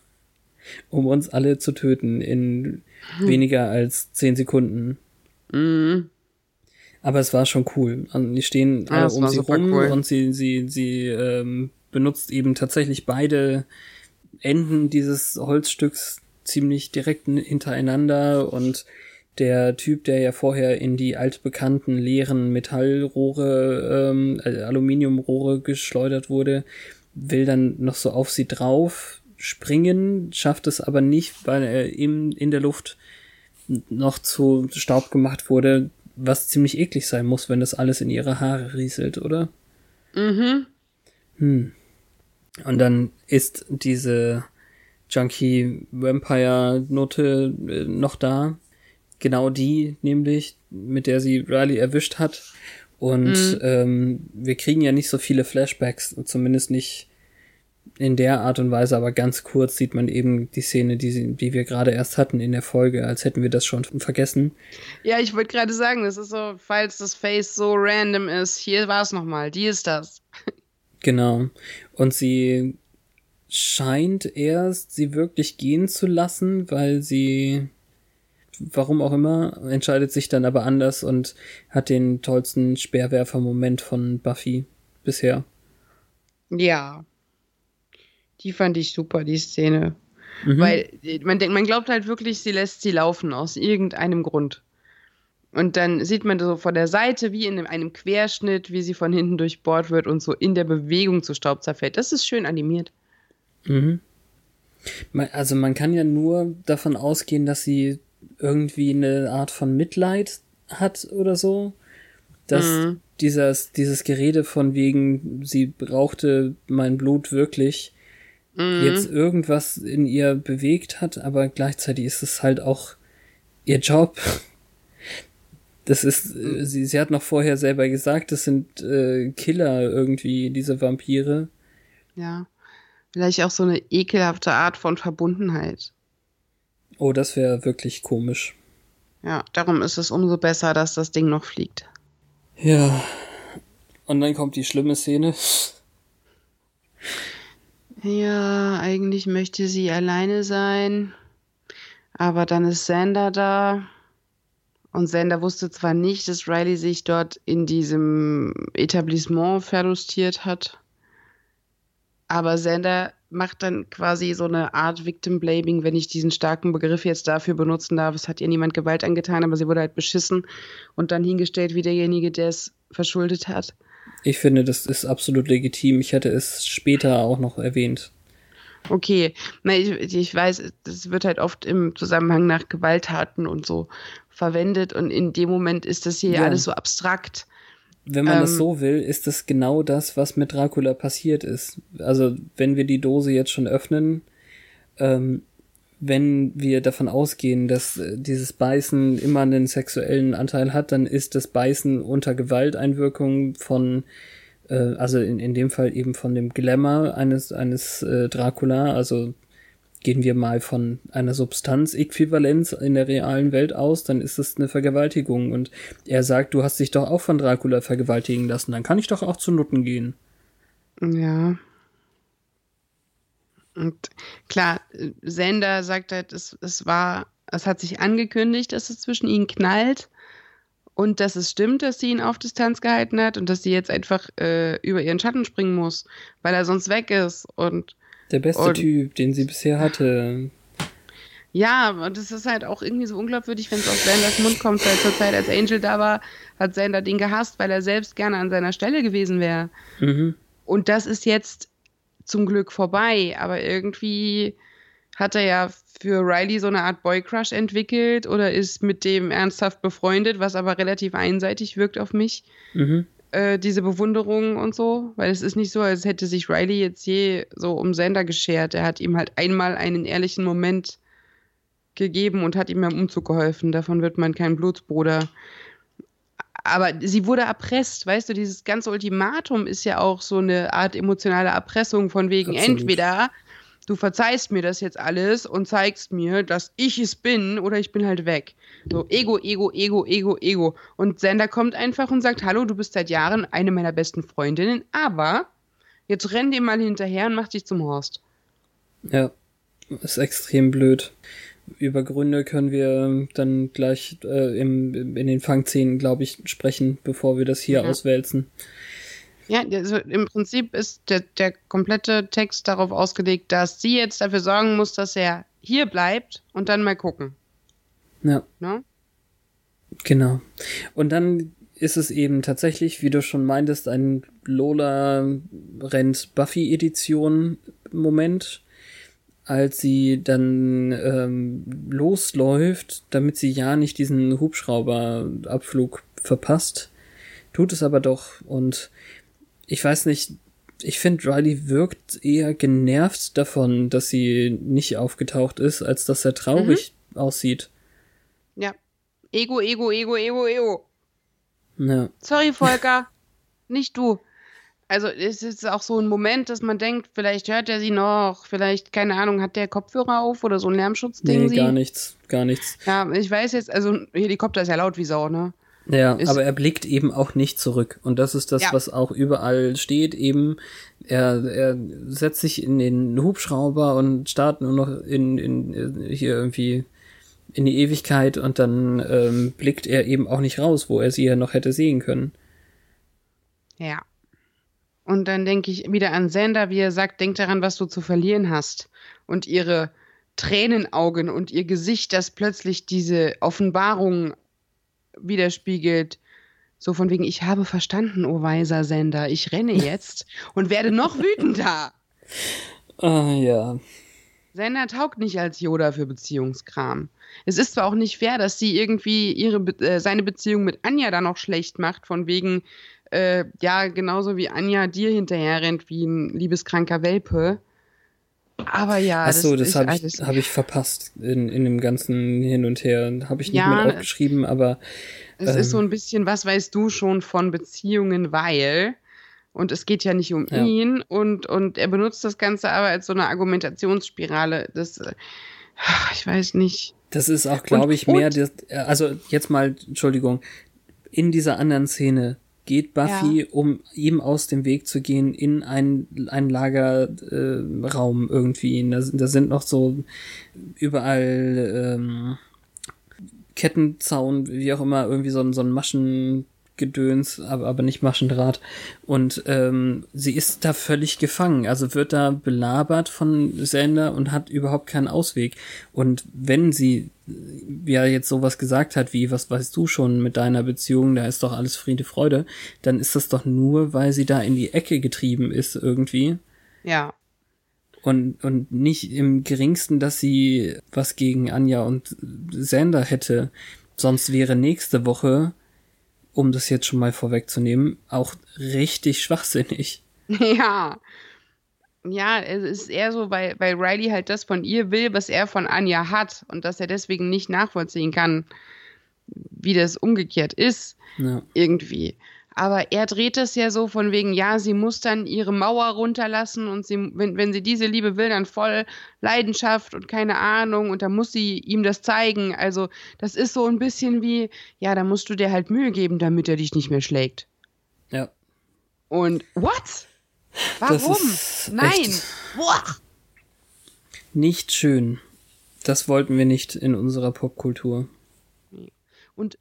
um uns alle zu töten in hm. weniger als zehn Sekunden. Mhm. Aber es war schon cool. Und die stehen alle ja, um sie rum cool. und sie, sie, sie ähm, benutzt eben tatsächlich beide Enden dieses Holzstücks ziemlich direkt hintereinander und der Typ, der ja vorher in die altbekannten leeren Metallrohre, ähm, Aluminiumrohre geschleudert wurde, will dann noch so auf sie drauf, springen, schafft es aber nicht, weil er im, in der Luft noch zu Staub gemacht wurde, was ziemlich eklig sein muss, wenn das alles in ihre Haare rieselt, oder? Mhm. Hm. Und dann ist diese Junkie Vampire Note äh, noch da. Genau die, nämlich, mit der sie Riley erwischt hat. Und mhm. ähm, wir kriegen ja nicht so viele Flashbacks, zumindest nicht in der Art und Weise, aber ganz kurz sieht man eben die Szene, die, sie, die wir gerade erst hatten in der Folge, als hätten wir das schon vergessen. Ja, ich wollte gerade sagen, das ist so, falls das Face so random ist, hier war es nochmal, die ist das. Genau. Und sie scheint erst, sie wirklich gehen zu lassen, weil sie, warum auch immer, entscheidet sich dann aber anders und hat den tollsten Speerwerfer-Moment von Buffy bisher. Ja, die fand ich super, die Szene. Mhm. Weil man denkt, man glaubt halt wirklich, sie lässt sie laufen aus irgendeinem Grund. Und dann sieht man so von der Seite, wie in einem Querschnitt, wie sie von hinten durchbohrt wird und so in der Bewegung zu Staub zerfällt. Das ist schön animiert. Mhm. Also man kann ja nur davon ausgehen, dass sie irgendwie eine Art von Mitleid hat oder so. Dass mhm. dieses, dieses Gerede von wegen, sie brauchte mein Blut wirklich, mhm. jetzt irgendwas in ihr bewegt hat, aber gleichzeitig ist es halt auch ihr Job. Das ist, äh, sie, sie hat noch vorher selber gesagt, das sind äh, Killer irgendwie, diese Vampire. Ja. Vielleicht auch so eine ekelhafte Art von Verbundenheit. Oh, das wäre wirklich komisch. Ja, darum ist es umso besser, dass das Ding noch fliegt. Ja. Und dann kommt die schlimme Szene. Ja, eigentlich möchte sie alleine sein. Aber dann ist Sander da. Und Sander wusste zwar nicht, dass Riley sich dort in diesem Etablissement verlustiert hat. Aber Sander macht dann quasi so eine Art Victim Blaming, wenn ich diesen starken Begriff jetzt dafür benutzen darf. Es hat ihr niemand Gewalt angetan, aber sie wurde halt beschissen und dann hingestellt wie derjenige, der es verschuldet hat. Ich finde, das ist absolut legitim. Ich hätte es später auch noch erwähnt. Okay, ich, ich weiß, das wird halt oft im Zusammenhang nach Gewalttaten und so verwendet und in dem Moment ist das hier ja. alles so abstrakt. Wenn man ähm, das so will, ist das genau das, was mit Dracula passiert ist. Also, wenn wir die Dose jetzt schon öffnen, ähm, wenn wir davon ausgehen, dass äh, dieses Beißen immer einen sexuellen Anteil hat, dann ist das Beißen unter Gewalteinwirkung von, äh, also in, in dem Fall eben von dem Glamour eines, eines äh, Dracula, also gehen wir mal von einer Substanzäquivalenz in der realen Welt aus, dann ist es eine Vergewaltigung. Und er sagt, du hast dich doch auch von Dracula vergewaltigen lassen, dann kann ich doch auch zu Nutten gehen. Ja. Und klar, Sender sagt halt, es, es war, es hat sich angekündigt, dass es zwischen ihnen knallt und dass es stimmt, dass sie ihn auf Distanz gehalten hat und dass sie jetzt einfach äh, über ihren Schatten springen muss, weil er sonst weg ist und der beste und, Typ, den sie bisher hatte. Ja, und es ist halt auch irgendwie so unglaubwürdig, wenn es aus Sanders Mund kommt, weil zur Zeit, als Angel da war, hat Sander den gehasst, weil er selbst gerne an seiner Stelle gewesen wäre. Mhm. Und das ist jetzt zum Glück vorbei, aber irgendwie hat er ja für Riley so eine Art Boy-Crush entwickelt oder ist mit dem ernsthaft befreundet, was aber relativ einseitig wirkt auf mich. Mhm. Äh, diese Bewunderung und so, weil es ist nicht so, als hätte sich Riley jetzt je so um Sander geschert. Er hat ihm halt einmal einen ehrlichen Moment gegeben und hat ihm beim Umzug geholfen. Davon wird man kein Blutsbruder. Aber sie wurde erpresst, weißt du, dieses ganze Ultimatum ist ja auch so eine Art emotionale Erpressung von wegen Absolut. entweder du verzeihst mir das jetzt alles und zeigst mir, dass ich es bin oder ich bin halt weg. So Ego, Ego, Ego, Ego, Ego. Und Sander kommt einfach und sagt, hallo, du bist seit Jahren eine meiner besten Freundinnen, aber jetzt renn dir mal hinterher und mach dich zum Horst. Ja, ist extrem blöd. Über Gründe können wir dann gleich äh, im, in den Fangszenen, glaube ich, sprechen, bevor wir das hier ja. auswälzen. Ja, also im Prinzip ist der, der komplette Text darauf ausgelegt, dass sie jetzt dafür sorgen muss, dass er hier bleibt und dann mal gucken. Ja. Ne? Genau. Und dann ist es eben tatsächlich, wie du schon meintest, ein Lola rennt Buffy Edition Moment, als sie dann ähm, losläuft, damit sie ja nicht diesen Hubschrauberabflug verpasst. Tut es aber doch und ich weiß nicht, ich finde, Riley wirkt eher genervt davon, dass sie nicht aufgetaucht ist, als dass er traurig mhm. aussieht. Ja. Ego, Ego, Ego, Ego, Ego. Ja. Sorry, Volker. nicht du. Also es ist auch so ein Moment, dass man denkt, vielleicht hört er sie noch, vielleicht, keine Ahnung, hat der Kopfhörer auf oder so ein Lärmschutzding. Nee, sie? gar nichts, gar nichts. Ja, ich weiß jetzt, also ein Helikopter ist ja laut wie Sau, ne? Ja, ist, aber er blickt eben auch nicht zurück. Und das ist das, ja. was auch überall steht, eben. Er, er setzt sich in den Hubschrauber und startet nur noch in, in hier irgendwie in die Ewigkeit und dann ähm, blickt er eben auch nicht raus, wo er sie ja noch hätte sehen können. Ja. Und dann denke ich wieder an Sander, wie er sagt, denk daran, was du zu verlieren hast. Und ihre Tränenaugen und ihr Gesicht, das plötzlich diese Offenbarung widerspiegelt. So von wegen, ich habe verstanden, o oh weiser Sender, ich renne jetzt und werde noch wütender. Ah, ja. Sender taugt nicht als Yoda für Beziehungskram. Es ist zwar auch nicht fair, dass sie irgendwie ihre, äh, seine Beziehung mit Anja da noch schlecht macht, von wegen, äh, ja, genauso wie Anja dir hinterher rennt wie ein liebeskranker Welpe. Aber ja. Ach so, das, das habe ich, hab ich verpasst in, in dem ganzen Hin und Her. Habe ich nicht ja, mit aufgeschrieben, aber. Es ähm, ist so ein bisschen, was weißt du schon von Beziehungen, weil. Und es geht ja nicht um ja. ihn und, und er benutzt das Ganze aber als so eine Argumentationsspirale. Das, äh, ich weiß nicht. Das ist auch, glaube ich, mehr, das, also jetzt mal, Entschuldigung, in dieser anderen Szene geht Buffy, ja. um ihm aus dem Weg zu gehen, in einen, einen Lagerraum äh, irgendwie. Da, da sind noch so überall ähm, Kettenzaun, wie auch immer, irgendwie so, ein so ein Maschen Gedöns, aber, aber nicht Maschendraht. Und ähm, sie ist da völlig gefangen. Also wird da belabert von Sander und hat überhaupt keinen Ausweg. Und wenn sie ja jetzt sowas gesagt hat wie, was weißt du schon mit deiner Beziehung, da ist doch alles Friede, Freude, dann ist das doch nur, weil sie da in die Ecke getrieben ist irgendwie. Ja. Und, und nicht im geringsten, dass sie was gegen Anja und Sander hätte. Sonst wäre nächste Woche um das jetzt schon mal vorwegzunehmen, auch richtig schwachsinnig. Ja. Ja, es ist eher so, weil, weil Riley halt das von ihr will, was er von Anja hat und dass er deswegen nicht nachvollziehen kann, wie das umgekehrt ist. Ja. Irgendwie. Aber er dreht es ja so von wegen, ja, sie muss dann ihre Mauer runterlassen und sie, wenn, wenn sie diese Liebe will, dann voll Leidenschaft und keine Ahnung und dann muss sie ihm das zeigen. Also, das ist so ein bisschen wie, ja, da musst du dir halt Mühe geben, damit er dich nicht mehr schlägt. Ja. Und, what? Warum? Nein! Boah. Nicht schön. Das wollten wir nicht in unserer Popkultur. Und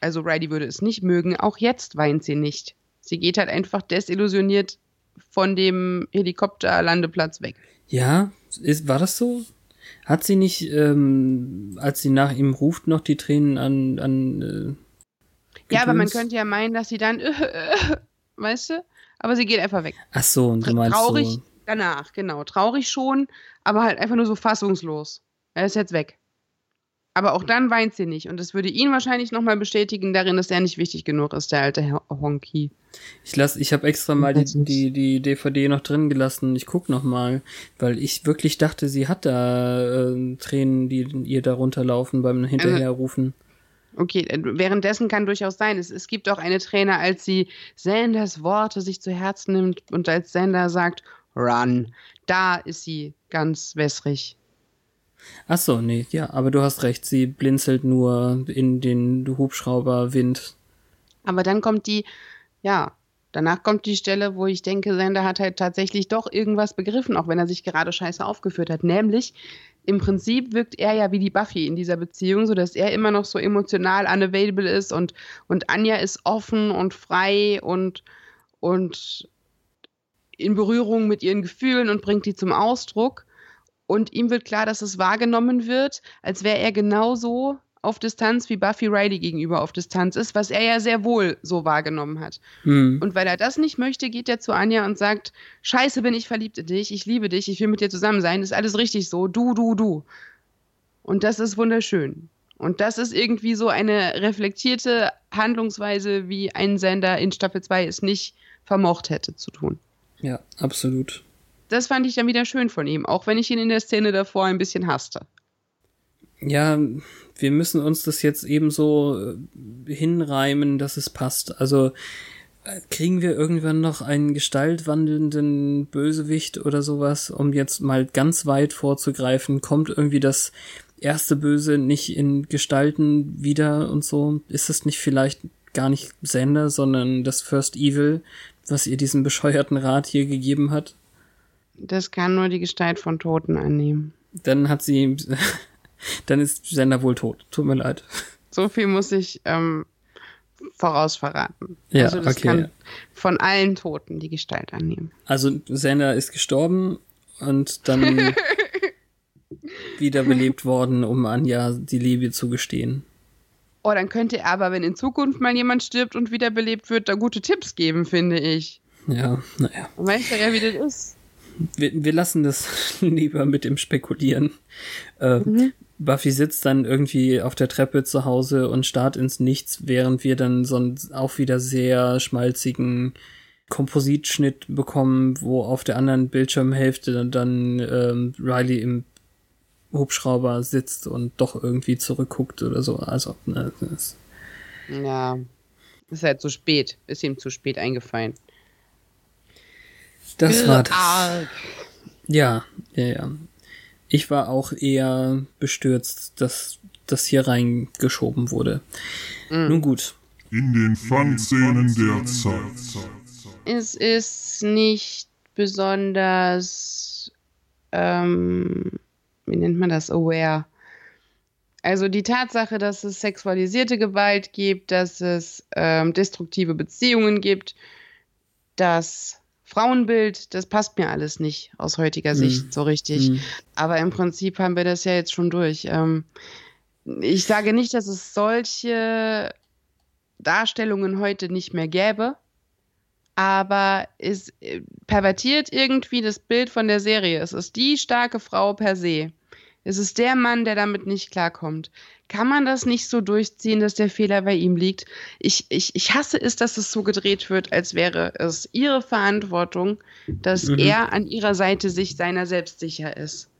also Riley würde es nicht mögen, auch jetzt weint sie nicht. Sie geht halt einfach desillusioniert von dem Helikopterlandeplatz weg. Ja, ist, war das so? Hat sie nicht, ähm, als sie nach ihm ruft, noch die Tränen an. an äh, ja, aber man könnte ja meinen, dass sie dann, äh, äh, weißt du? Aber sie geht einfach weg. Ach so, und du meinst Traurig so. danach, genau. Traurig schon, aber halt einfach nur so fassungslos. Er ist jetzt weg. Aber auch dann weint sie nicht. Und das würde ihn wahrscheinlich nochmal bestätigen darin, dass er nicht wichtig genug ist, der alte Honky. Ich lass, ich habe extra mal die, die, die DVD noch drin gelassen. Ich guck noch mal, weil ich wirklich dachte, sie hat da äh, Tränen, die ihr da runterlaufen beim Hinterherrufen. Okay, äh, währenddessen kann durchaus sein. Es, es gibt auch eine Träne, als sie Sanders Worte sich zu Herzen nimmt und als Sander sagt, Run. Da ist sie ganz wässrig. Ach so, nee, ja, aber du hast recht, sie blinzelt nur in den Hubschrauberwind. Aber dann kommt die, ja, danach kommt die Stelle, wo ich denke, Sender hat halt tatsächlich doch irgendwas begriffen, auch wenn er sich gerade scheiße aufgeführt hat. Nämlich, im Prinzip wirkt er ja wie die Buffy in dieser Beziehung, sodass er immer noch so emotional unavailable ist und, und Anja ist offen und frei und, und in Berührung mit ihren Gefühlen und bringt die zum Ausdruck. Und ihm wird klar, dass es wahrgenommen wird, als wäre er genauso auf Distanz wie Buffy Riley gegenüber auf Distanz ist, was er ja sehr wohl so wahrgenommen hat. Mhm. Und weil er das nicht möchte, geht er zu Anja und sagt, scheiße bin ich verliebt in dich, ich liebe dich, ich will mit dir zusammen sein, ist alles richtig so, du, du, du. Und das ist wunderschön. Und das ist irgendwie so eine reflektierte Handlungsweise, wie ein Sender in Staffel 2 es nicht vermocht hätte zu tun. Ja, absolut. Das fand ich dann wieder schön von ihm, auch wenn ich ihn in der Szene davor ein bisschen hasste. Ja, wir müssen uns das jetzt ebenso äh, hinreimen, dass es passt. Also äh, kriegen wir irgendwann noch einen gestaltwandelnden Bösewicht oder sowas, um jetzt mal ganz weit vorzugreifen? Kommt irgendwie das erste Böse nicht in Gestalten wieder und so? Ist es nicht vielleicht gar nicht Sender, sondern das First Evil, was ihr diesen bescheuerten Rat hier gegeben hat? Das kann nur die Gestalt von Toten annehmen. Dann hat sie, dann ist Sender wohl tot. Tut mir leid. So viel muss ich ähm, voraus verraten. Ja, also das okay. kann von allen Toten die Gestalt annehmen. Also Sender ist gestorben und dann wiederbelebt worden, um Anja die Liebe zu gestehen. Oh, dann könnte er aber, wenn in Zukunft mal jemand stirbt und wiederbelebt wird, da gute Tipps geben, finde ich. Ja, naja. Dann weiß er ja, wie das ist. Wir, wir lassen das lieber mit dem Spekulieren. Äh, Buffy sitzt dann irgendwie auf der Treppe zu Hause und starrt ins Nichts, während wir dann so einen auch wieder sehr schmalzigen Kompositschnitt bekommen, wo auf der anderen Bildschirmhälfte dann, dann ähm, Riley im Hubschrauber sitzt und doch irgendwie zurückguckt oder so. Also, ne, das, Ja. Ist halt zu spät. Ist ihm zu spät eingefallen. Das war das. Arg. Ja, ja, ja. Ich war auch eher bestürzt, dass das hier reingeschoben wurde. Nun gut. In den Fun-Szenen der Zeit. Es ist nicht besonders, ähm, wie nennt man das, aware. Also die Tatsache, dass es sexualisierte Gewalt gibt, dass es ähm, destruktive Beziehungen gibt, das Frauenbild, das passt mir alles nicht aus heutiger Sicht so richtig. Hm. Aber im Prinzip haben wir das ja jetzt schon durch. Ähm, ich sage nicht, dass es solche Darstellungen heute nicht mehr gäbe, aber es äh, pervertiert irgendwie das Bild von der Serie. Es ist die starke Frau per se. Es ist der Mann, der damit nicht klarkommt. Kann man das nicht so durchziehen, dass der Fehler bei ihm liegt? Ich, ich, ich hasse es, dass es so gedreht wird, als wäre es ihre Verantwortung, dass Mhm. er an ihrer Seite sich seiner selbst sicher ist.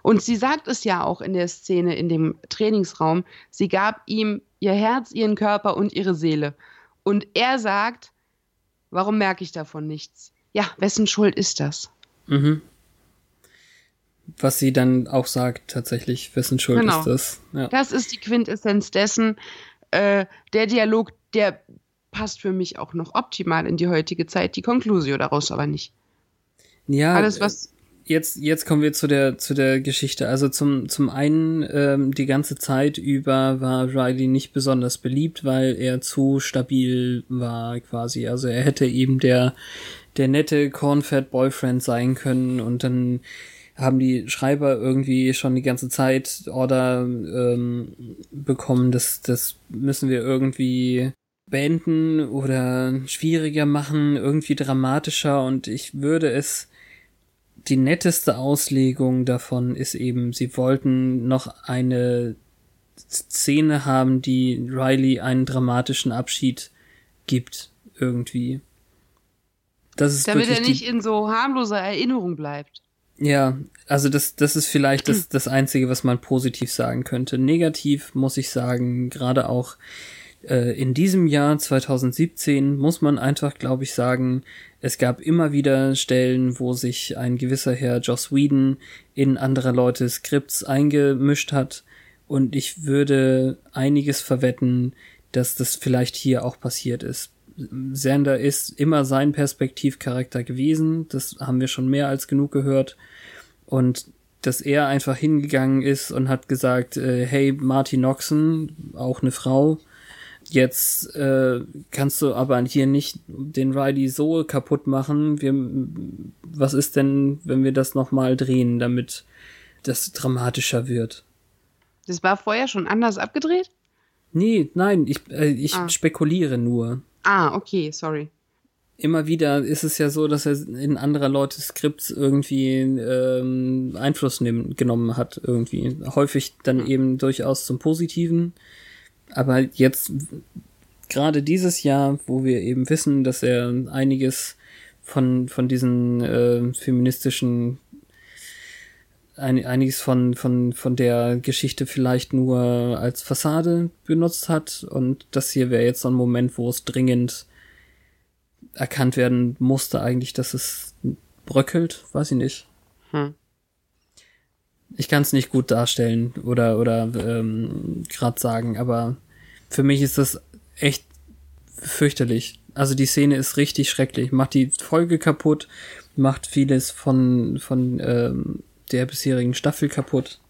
Und sie sagt es ja auch in der Szene in dem Trainingsraum. Sie gab ihm ihr Herz, ihren Körper und ihre Seele. Und er sagt, warum merke ich davon nichts? Ja, wessen Schuld ist das? Mhm. Was sie dann auch sagt, tatsächlich, wessen Schuld Genau. ist das? Ja. Das ist die Quintessenz dessen. Äh, der Dialog, der passt für mich auch noch optimal in die heutige Zeit. Die Conclusio daraus aber nicht. ja Alles, was. jetzt, jetzt kommen wir zu der, zu der Geschichte. Also zum, zum einen, ähm, die ganze Zeit über war Riley nicht besonders beliebt, weil er zu stabil war, quasi. Also er hätte eben der, der nette Cornfed Boyfriend sein können und dann haben die Schreiber irgendwie schon die ganze Zeit Order ähm, bekommen, das, das müssen wir irgendwie beenden oder schwieriger machen, irgendwie dramatischer und ich würde es die netteste Auslegung davon ist eben, sie wollten noch eine Szene haben, die Riley einen dramatischen Abschied gibt, irgendwie. Das ist Damit er nicht in so harmloser Erinnerung bleibt. Ja, also das, das ist vielleicht das, das Einzige, was man positiv sagen könnte. Negativ muss ich sagen, gerade auch äh, in diesem Jahr 2017 muss man einfach, glaube ich, sagen, es gab immer wieder Stellen, wo sich ein gewisser Herr Joss Whedon in andere Leute Skripts eingemischt hat. Und ich würde einiges verwetten, dass das vielleicht hier auch passiert ist. Sander ist immer sein Perspektivcharakter gewesen. Das haben wir schon mehr als genug gehört. Und dass er einfach hingegangen ist und hat gesagt, äh, hey, Marty Noxon, auch eine Frau, jetzt äh, kannst du aber hier nicht den Riley so kaputt machen. Wir, was ist denn, wenn wir das nochmal drehen, damit das dramatischer wird? Das war vorher schon anders abgedreht? Nee, nein, ich, äh, ich Ah. spekuliere nur. Ah, okay, sorry. immer wieder ist es ja so, dass er in anderer Leute Skripts irgendwie ähm, Einfluss nehmen, genommen hat, irgendwie. Häufig dann eben durchaus zum Positiven. Aber jetzt, gerade dieses Jahr, wo wir eben wissen, dass er einiges von, von diesen äh, feministischen ein, einiges von, von, von der Geschichte vielleicht nur als Fassade benutzt hat. Und das hier wäre jetzt so ein Moment, wo es dringend erkannt werden musste, eigentlich, dass es bröckelt. Weiß ich nicht. Hm. Ich kann es nicht gut darstellen oder, oder ähm, gerade sagen, aber für mich ist das echt fürchterlich. Also die Szene ist richtig schrecklich. Macht die Folge kaputt, macht vieles von, von ähm, der bisherigen Staffel kaputt.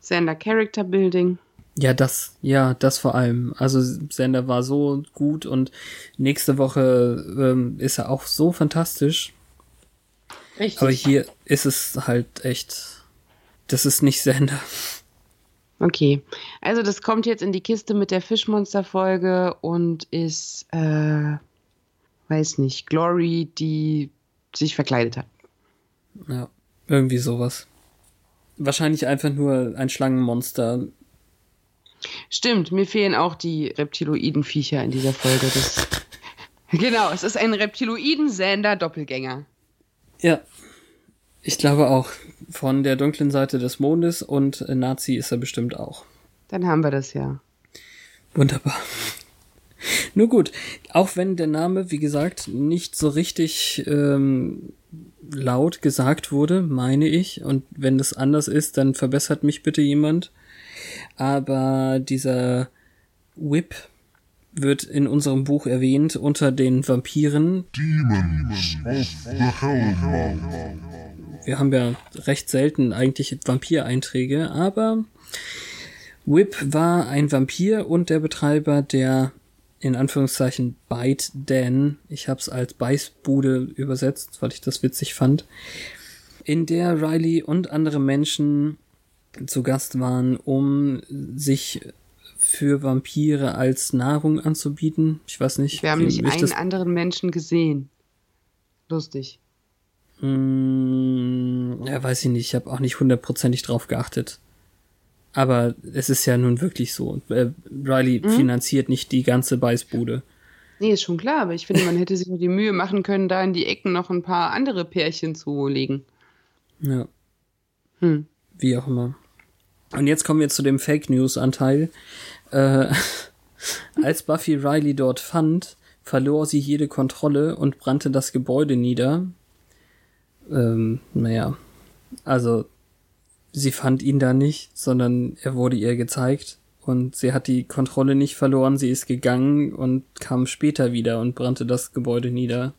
Sander Character Building. Ja, das, ja, das vor allem. Also Sander war so gut und nächste Woche ähm, ist er auch so fantastisch. Richtig. Aber hier ist es halt echt, das ist nicht Sander. Okay, also das kommt jetzt in die Kiste mit der Fischmonster-Folge und ist, äh, weiß nicht, Glory, die sich verkleidet hat. Ja. Irgendwie sowas. Wahrscheinlich einfach nur ein Schlangenmonster. Stimmt, mir fehlen auch die Reptiloiden-Viecher in dieser Folge. Das genau, es ist ein Reptiloiden-Sander-Doppelgänger. Ja, ich glaube auch. Von der dunklen Seite des Mondes und Nazi ist er bestimmt auch. Dann haben wir das ja. Wunderbar. Nur gut, auch wenn der Name, wie gesagt, nicht so richtig ähm, laut gesagt wurde, meine ich. Und wenn das anders ist, dann verbessert mich bitte jemand. Aber dieser Whip wird in unserem Buch erwähnt unter den Vampiren. Demons of the Hellmouth. Wir haben ja recht selten eigentlich Vampireinträge, aber Whip war ein Vampir und der Betreiber der in Anführungszeichen Bite Dan, ich habe es als Beißbude übersetzt, weil ich das witzig fand, in der Riley und andere Menschen zu Gast waren, um sich für Vampire als Nahrung anzubieten. Ich weiß nicht. Wir haben nicht einen anderen Menschen gesehen. Lustig. Hm, ja, weiß ich nicht. Ich habe auch nicht hundertprozentig drauf geachtet. Aber es ist ja nun wirklich so. Äh, Riley mhm. finanziert nicht die ganze Beißbude. Nee, ist schon klar, aber ich finde, man hätte sich nur die Mühe machen können, da in die Ecken noch ein paar andere Pärchen zu legen. Ja. Hm. Wie auch immer. Und jetzt kommen wir zu dem Fake News-Anteil. Äh, als Buffy Riley dort fand, verlor sie jede Kontrolle und brannte das Gebäude nieder. Ähm, naja. Also, sie fand ihn da nicht, sondern er wurde ihr gezeigt und sie hat die Kontrolle nicht verloren, sie ist gegangen und kam später wieder und brannte das Gebäude nieder.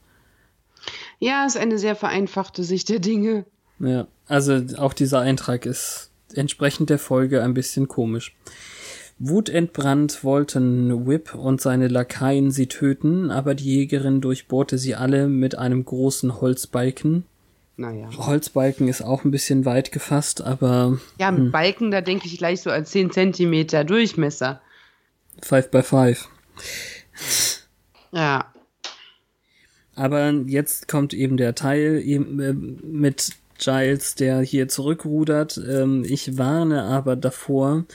Ja, ist eine sehr vereinfachte Sicht der Dinge. Ja, also auch dieser Eintrag ist entsprechend der Folge ein bisschen komisch. Wutentbrannt wollten Whip und seine Lakaien sie töten, aber die Jägerin durchbohrte sie alle mit einem großen Holzbalken naja. Holzbalken ist auch ein bisschen weit gefasst, aber. Ja, mit hm. Balken, da denke ich gleich so an 10 Zentimeter Durchmesser. 5 by 5. Ja. Aber jetzt kommt eben der Teil äh, mit Giles, der hier zurückrudert. Ähm, ich warne aber davor,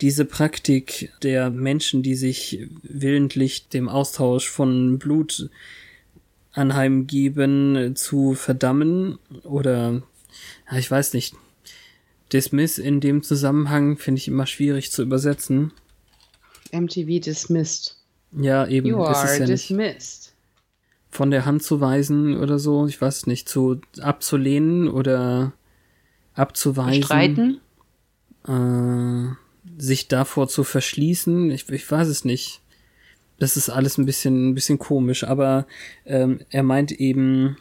diese Praktik der Menschen, die sich willentlich dem Austausch von Blut anheimgeben zu verdammen oder ja, ich weiß nicht. Dismiss in dem Zusammenhang finde ich immer schwierig zu übersetzen. MTV dismissed. Ja, eben. You are ja dismissed. Von der Hand zu weisen oder so, ich weiß nicht, zu abzulehnen oder abzuweisen. Streiten? Äh, sich davor zu verschließen, ich, ich weiß es nicht das ist alles ein bisschen, ein bisschen komisch, aber ähm, er meint eben,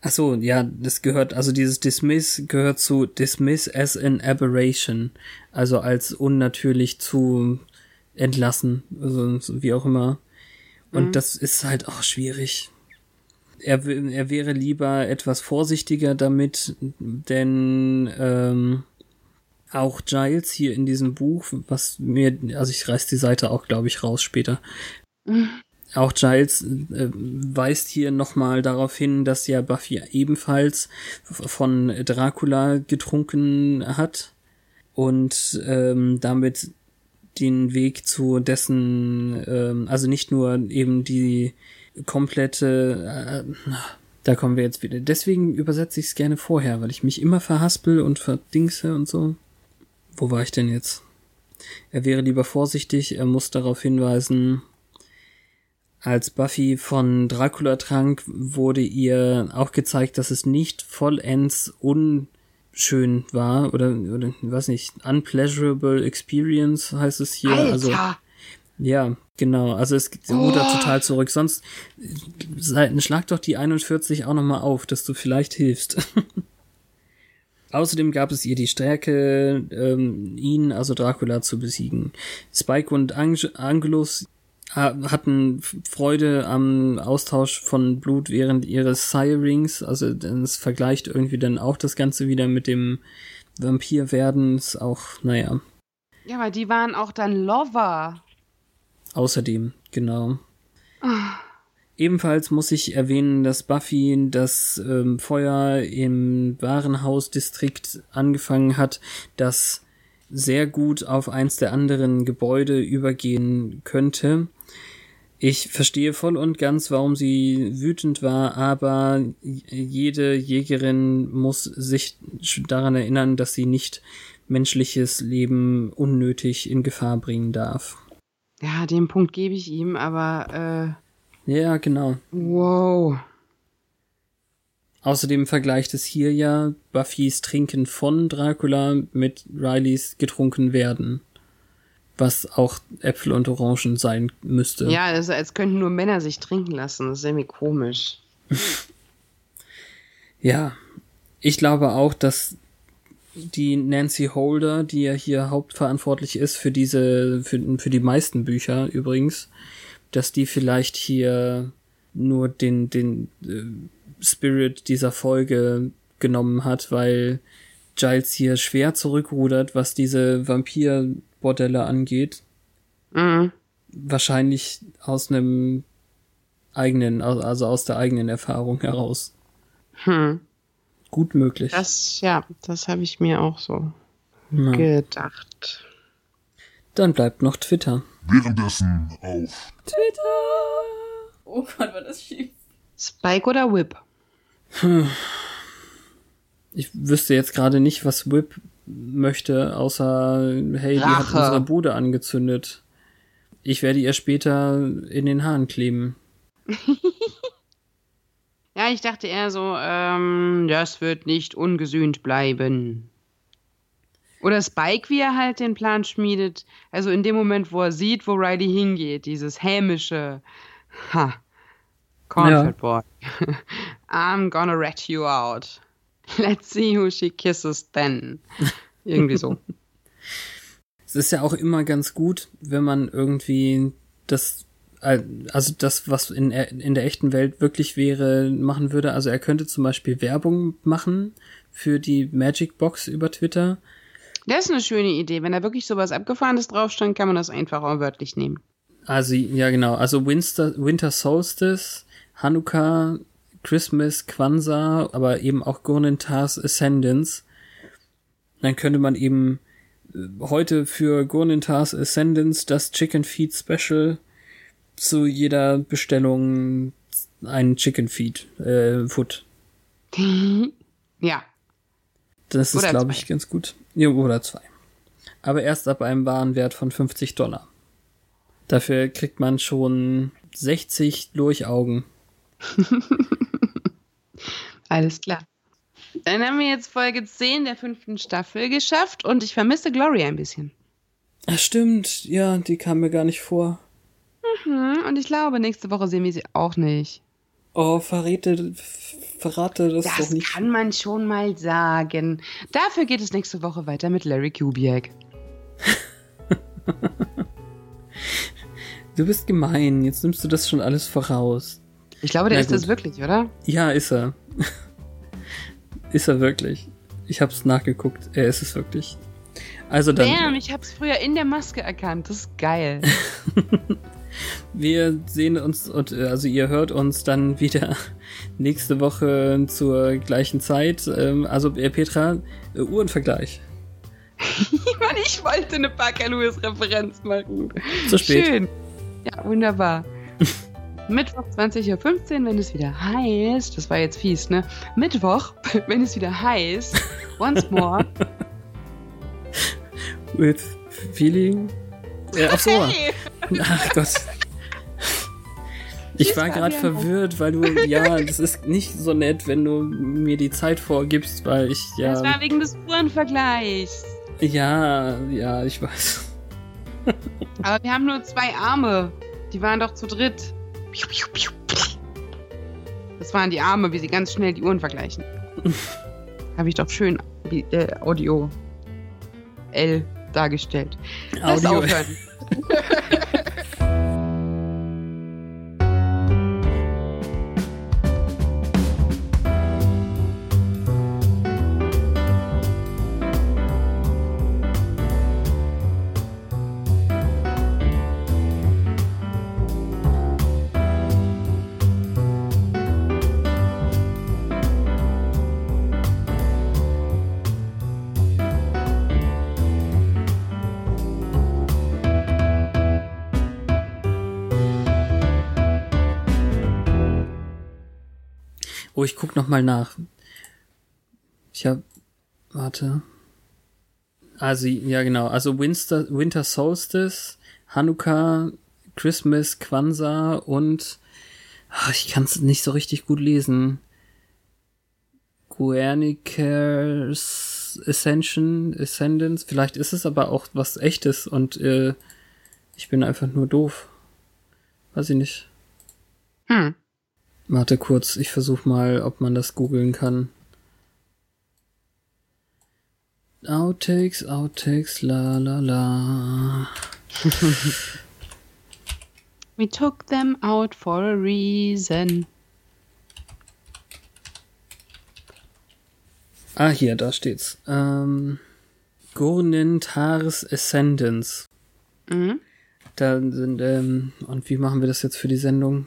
ach so, ja, das gehört, also dieses Dismiss gehört zu Dismiss as an Aberration, also als unnatürlich zu entlassen, also wie auch immer. Und mhm. das ist halt auch schwierig. Er, er wäre lieber etwas vorsichtiger damit, denn ähm, auch Giles hier in diesem Buch, was mir, also ich reiß die Seite auch, glaube ich, raus später. Mhm. Auch Giles äh, weist hier nochmal darauf hin, dass ja Buffy ebenfalls von Dracula getrunken hat und ähm, damit den Weg zu dessen, ähm, also nicht nur eben die komplette, äh, Da kommen wir jetzt wieder. Deswegen übersetze ich es gerne vorher, weil ich mich immer verhaspel und verdingse und so. Wo war ich denn jetzt? Er wäre lieber vorsichtig, er muss darauf hinweisen, als Buffy von Dracula trank, wurde ihr auch gezeigt, dass es nicht vollends unschön war oder, oder weiß nicht, unpleasurable experience heißt es hier. Alter. Also, ja, genau. Also es rudert Oh. total zurück. Sonst sei- schlag doch die 41 auch nochmal auf, dass du vielleicht hilfst. Außerdem gab es ihr die Stärke, ähm, ihn, also Dracula, zu besiegen. Spike und Ang Angelus ha- hatten Freude am Austausch von Blut während ihres Sirings. Also es vergleicht irgendwie dann auch das Ganze wieder mit dem Vampirwerden. Ist auch, naja, Ja, aber die waren auch dann Lover. Außerdem, genau. Ebenfalls muss ich erwähnen, dass Buffy das ähm, Feuer im Warenhausdistrikt angefangen hat, das sehr gut auf eins der anderen Gebäude übergehen könnte. Ich verstehe voll und ganz, warum sie wütend war, aber jede Jägerin muss sich daran erinnern, dass sie nicht menschliches Leben unnötig in Gefahr bringen darf. Ja, den Punkt gebe ich ihm, aber Ja, genau. wow. Außerdem vergleicht es hier ja Buffys Trinken von Dracula mit Rileys getrunken werden. Was auch Äpfel und Orangen sein müsste. Ja, also als könnten nur Männer sich trinken lassen. Das ist irgendwie komisch. Ja. Ich glaube auch, dass die Nancy Holder, die ja hier hauptverantwortlich ist für diese, für, für die meisten Bücher übrigens, dass die vielleicht hier nur den, den äh, Spirit dieser Folge genommen hat, weil Giles hier schwer zurückrudert, was diese Vampirbordelle angeht. Mhm. Wahrscheinlich aus einem eigenen, also aus der eigenen Erfahrung heraus. Hm. Gut möglich. Das, ja, das habe ich mir auch so Ja. gedacht. Dann bleibt noch Twitter. Währenddessen auf Twitter! Oh Gott, war das schief. Spike oder Whip? Ich wüsste jetzt gerade nicht, was Whip möchte, außer, hey, die hat unsere Bude angezündet. Ich werde ihr später in den Haaren kleben. Ja, ich dachte eher so, ähm, das wird nicht ungesühnt bleiben. Oder Spike, wie er halt den Plan schmiedet. Also in dem Moment, wo er sieht, wo Riley hingeht, dieses hämische, ha, Cornfed Boy. I'm gonna rat you out. Let's see who she kisses then. Irgendwie so. Es ist ja auch immer ganz gut, wenn man irgendwie das, also das, was in, in der echten Welt wirklich wäre, machen würde. Also er könnte zum Beispiel Werbung machen für die Magic Box über Twitter. Das ist eine schöne Idee. Wenn da wirklich sowas Abgefahrenes draufstand, kann man das einfach auch wörtlich nehmen. Also, ja, genau. Also Winter, Winter Solstice, Hanukkah, Christmas, Kwanzaa, aber eben auch Gurnintas Ascendance. Dann könnte man eben äh, heute für Gurnintas Ascendance das Chicken Feed Special zu jeder Bestellung ein Chicken Feed, äh, Food. ja. Das ist, glaube ich, ganz gut. Ja, oder zwei. Aber erst ab einem Warenwert von 50 Dollar. Dafür kriegt man schon 60 Lurchaugen. Alles klar. Dann haben wir jetzt Folge 10 der fünften Staffel geschafft und ich vermisse Gloria ein bisschen. Ach, stimmt. Ja, die kam mir gar nicht vor. Hm, und ich glaube, nächste Woche sehen wir sie auch nicht. Oh, verrate, verrate das, Das doch nicht. kann man schon mal sagen. Dafür geht es nächste Woche weiter mit Larry Kubiak. Du bist gemein. Jetzt nimmst du das schon alles voraus. Ich glaube, der Na ist das gut. wirklich, oder? Ja, ist er. ist er wirklich. Ich hab's nachgeguckt. Er ist es wirklich. Also dann. Damn, ich hab's früher in der Maske erkannt. Das ist geil. Wir sehen uns und äh, also ihr hört uns dann wieder nächste Woche zur gleichen Zeit. Ähm, also äh, Petra, äh, Uhrenvergleich. Mann, ich wollte eine Parker Lewis Referenz machen. Zu spät. Schön. Ja, wunderbar. Mittwoch 20.15 Uhr, wenn es wieder heißt, das war jetzt fies, ne? Mittwoch, wenn es wieder heißt, once more. With feeling. Ja, ach so. Hey! Ach Gott. Ich war gerade verwirrt, weil du, ja, das ist nicht so nett, wenn du mir die Zeit vorgibst, weil ich, Das ja, war wegen des Uhrenvergleichs. ja, ja, ich weiß. Aber wir haben nur zwei Arme. Die waren doch zu dritt. Das waren die Arme, wie sie ganz schnell die Uhren vergleichen. Habe ich doch schön äh, Audio L dargestellt. Audio. aufhören. Oh, ich guck noch mal nach. Ich hab, warte. Also, ja genau, also Winter, Winter Solstice, Hanukkah, Christmas, Kwanzaa und ach, ich kann es nicht so richtig gut lesen. Guernicers Ascension, Ascendance, vielleicht ist es aber auch was echtes und äh, ich bin einfach nur doof. Weiß ich nicht. Hm. Warte kurz, ich versuche mal, ob man das googeln kann. Outtakes, Outtakes, la la la. We took them out for a reason. Ah, hier, da steht's. Ähm, Gurnentaris Ascendance. Mhm. Da sind, ähm, und wie machen wir das jetzt für die Sendung?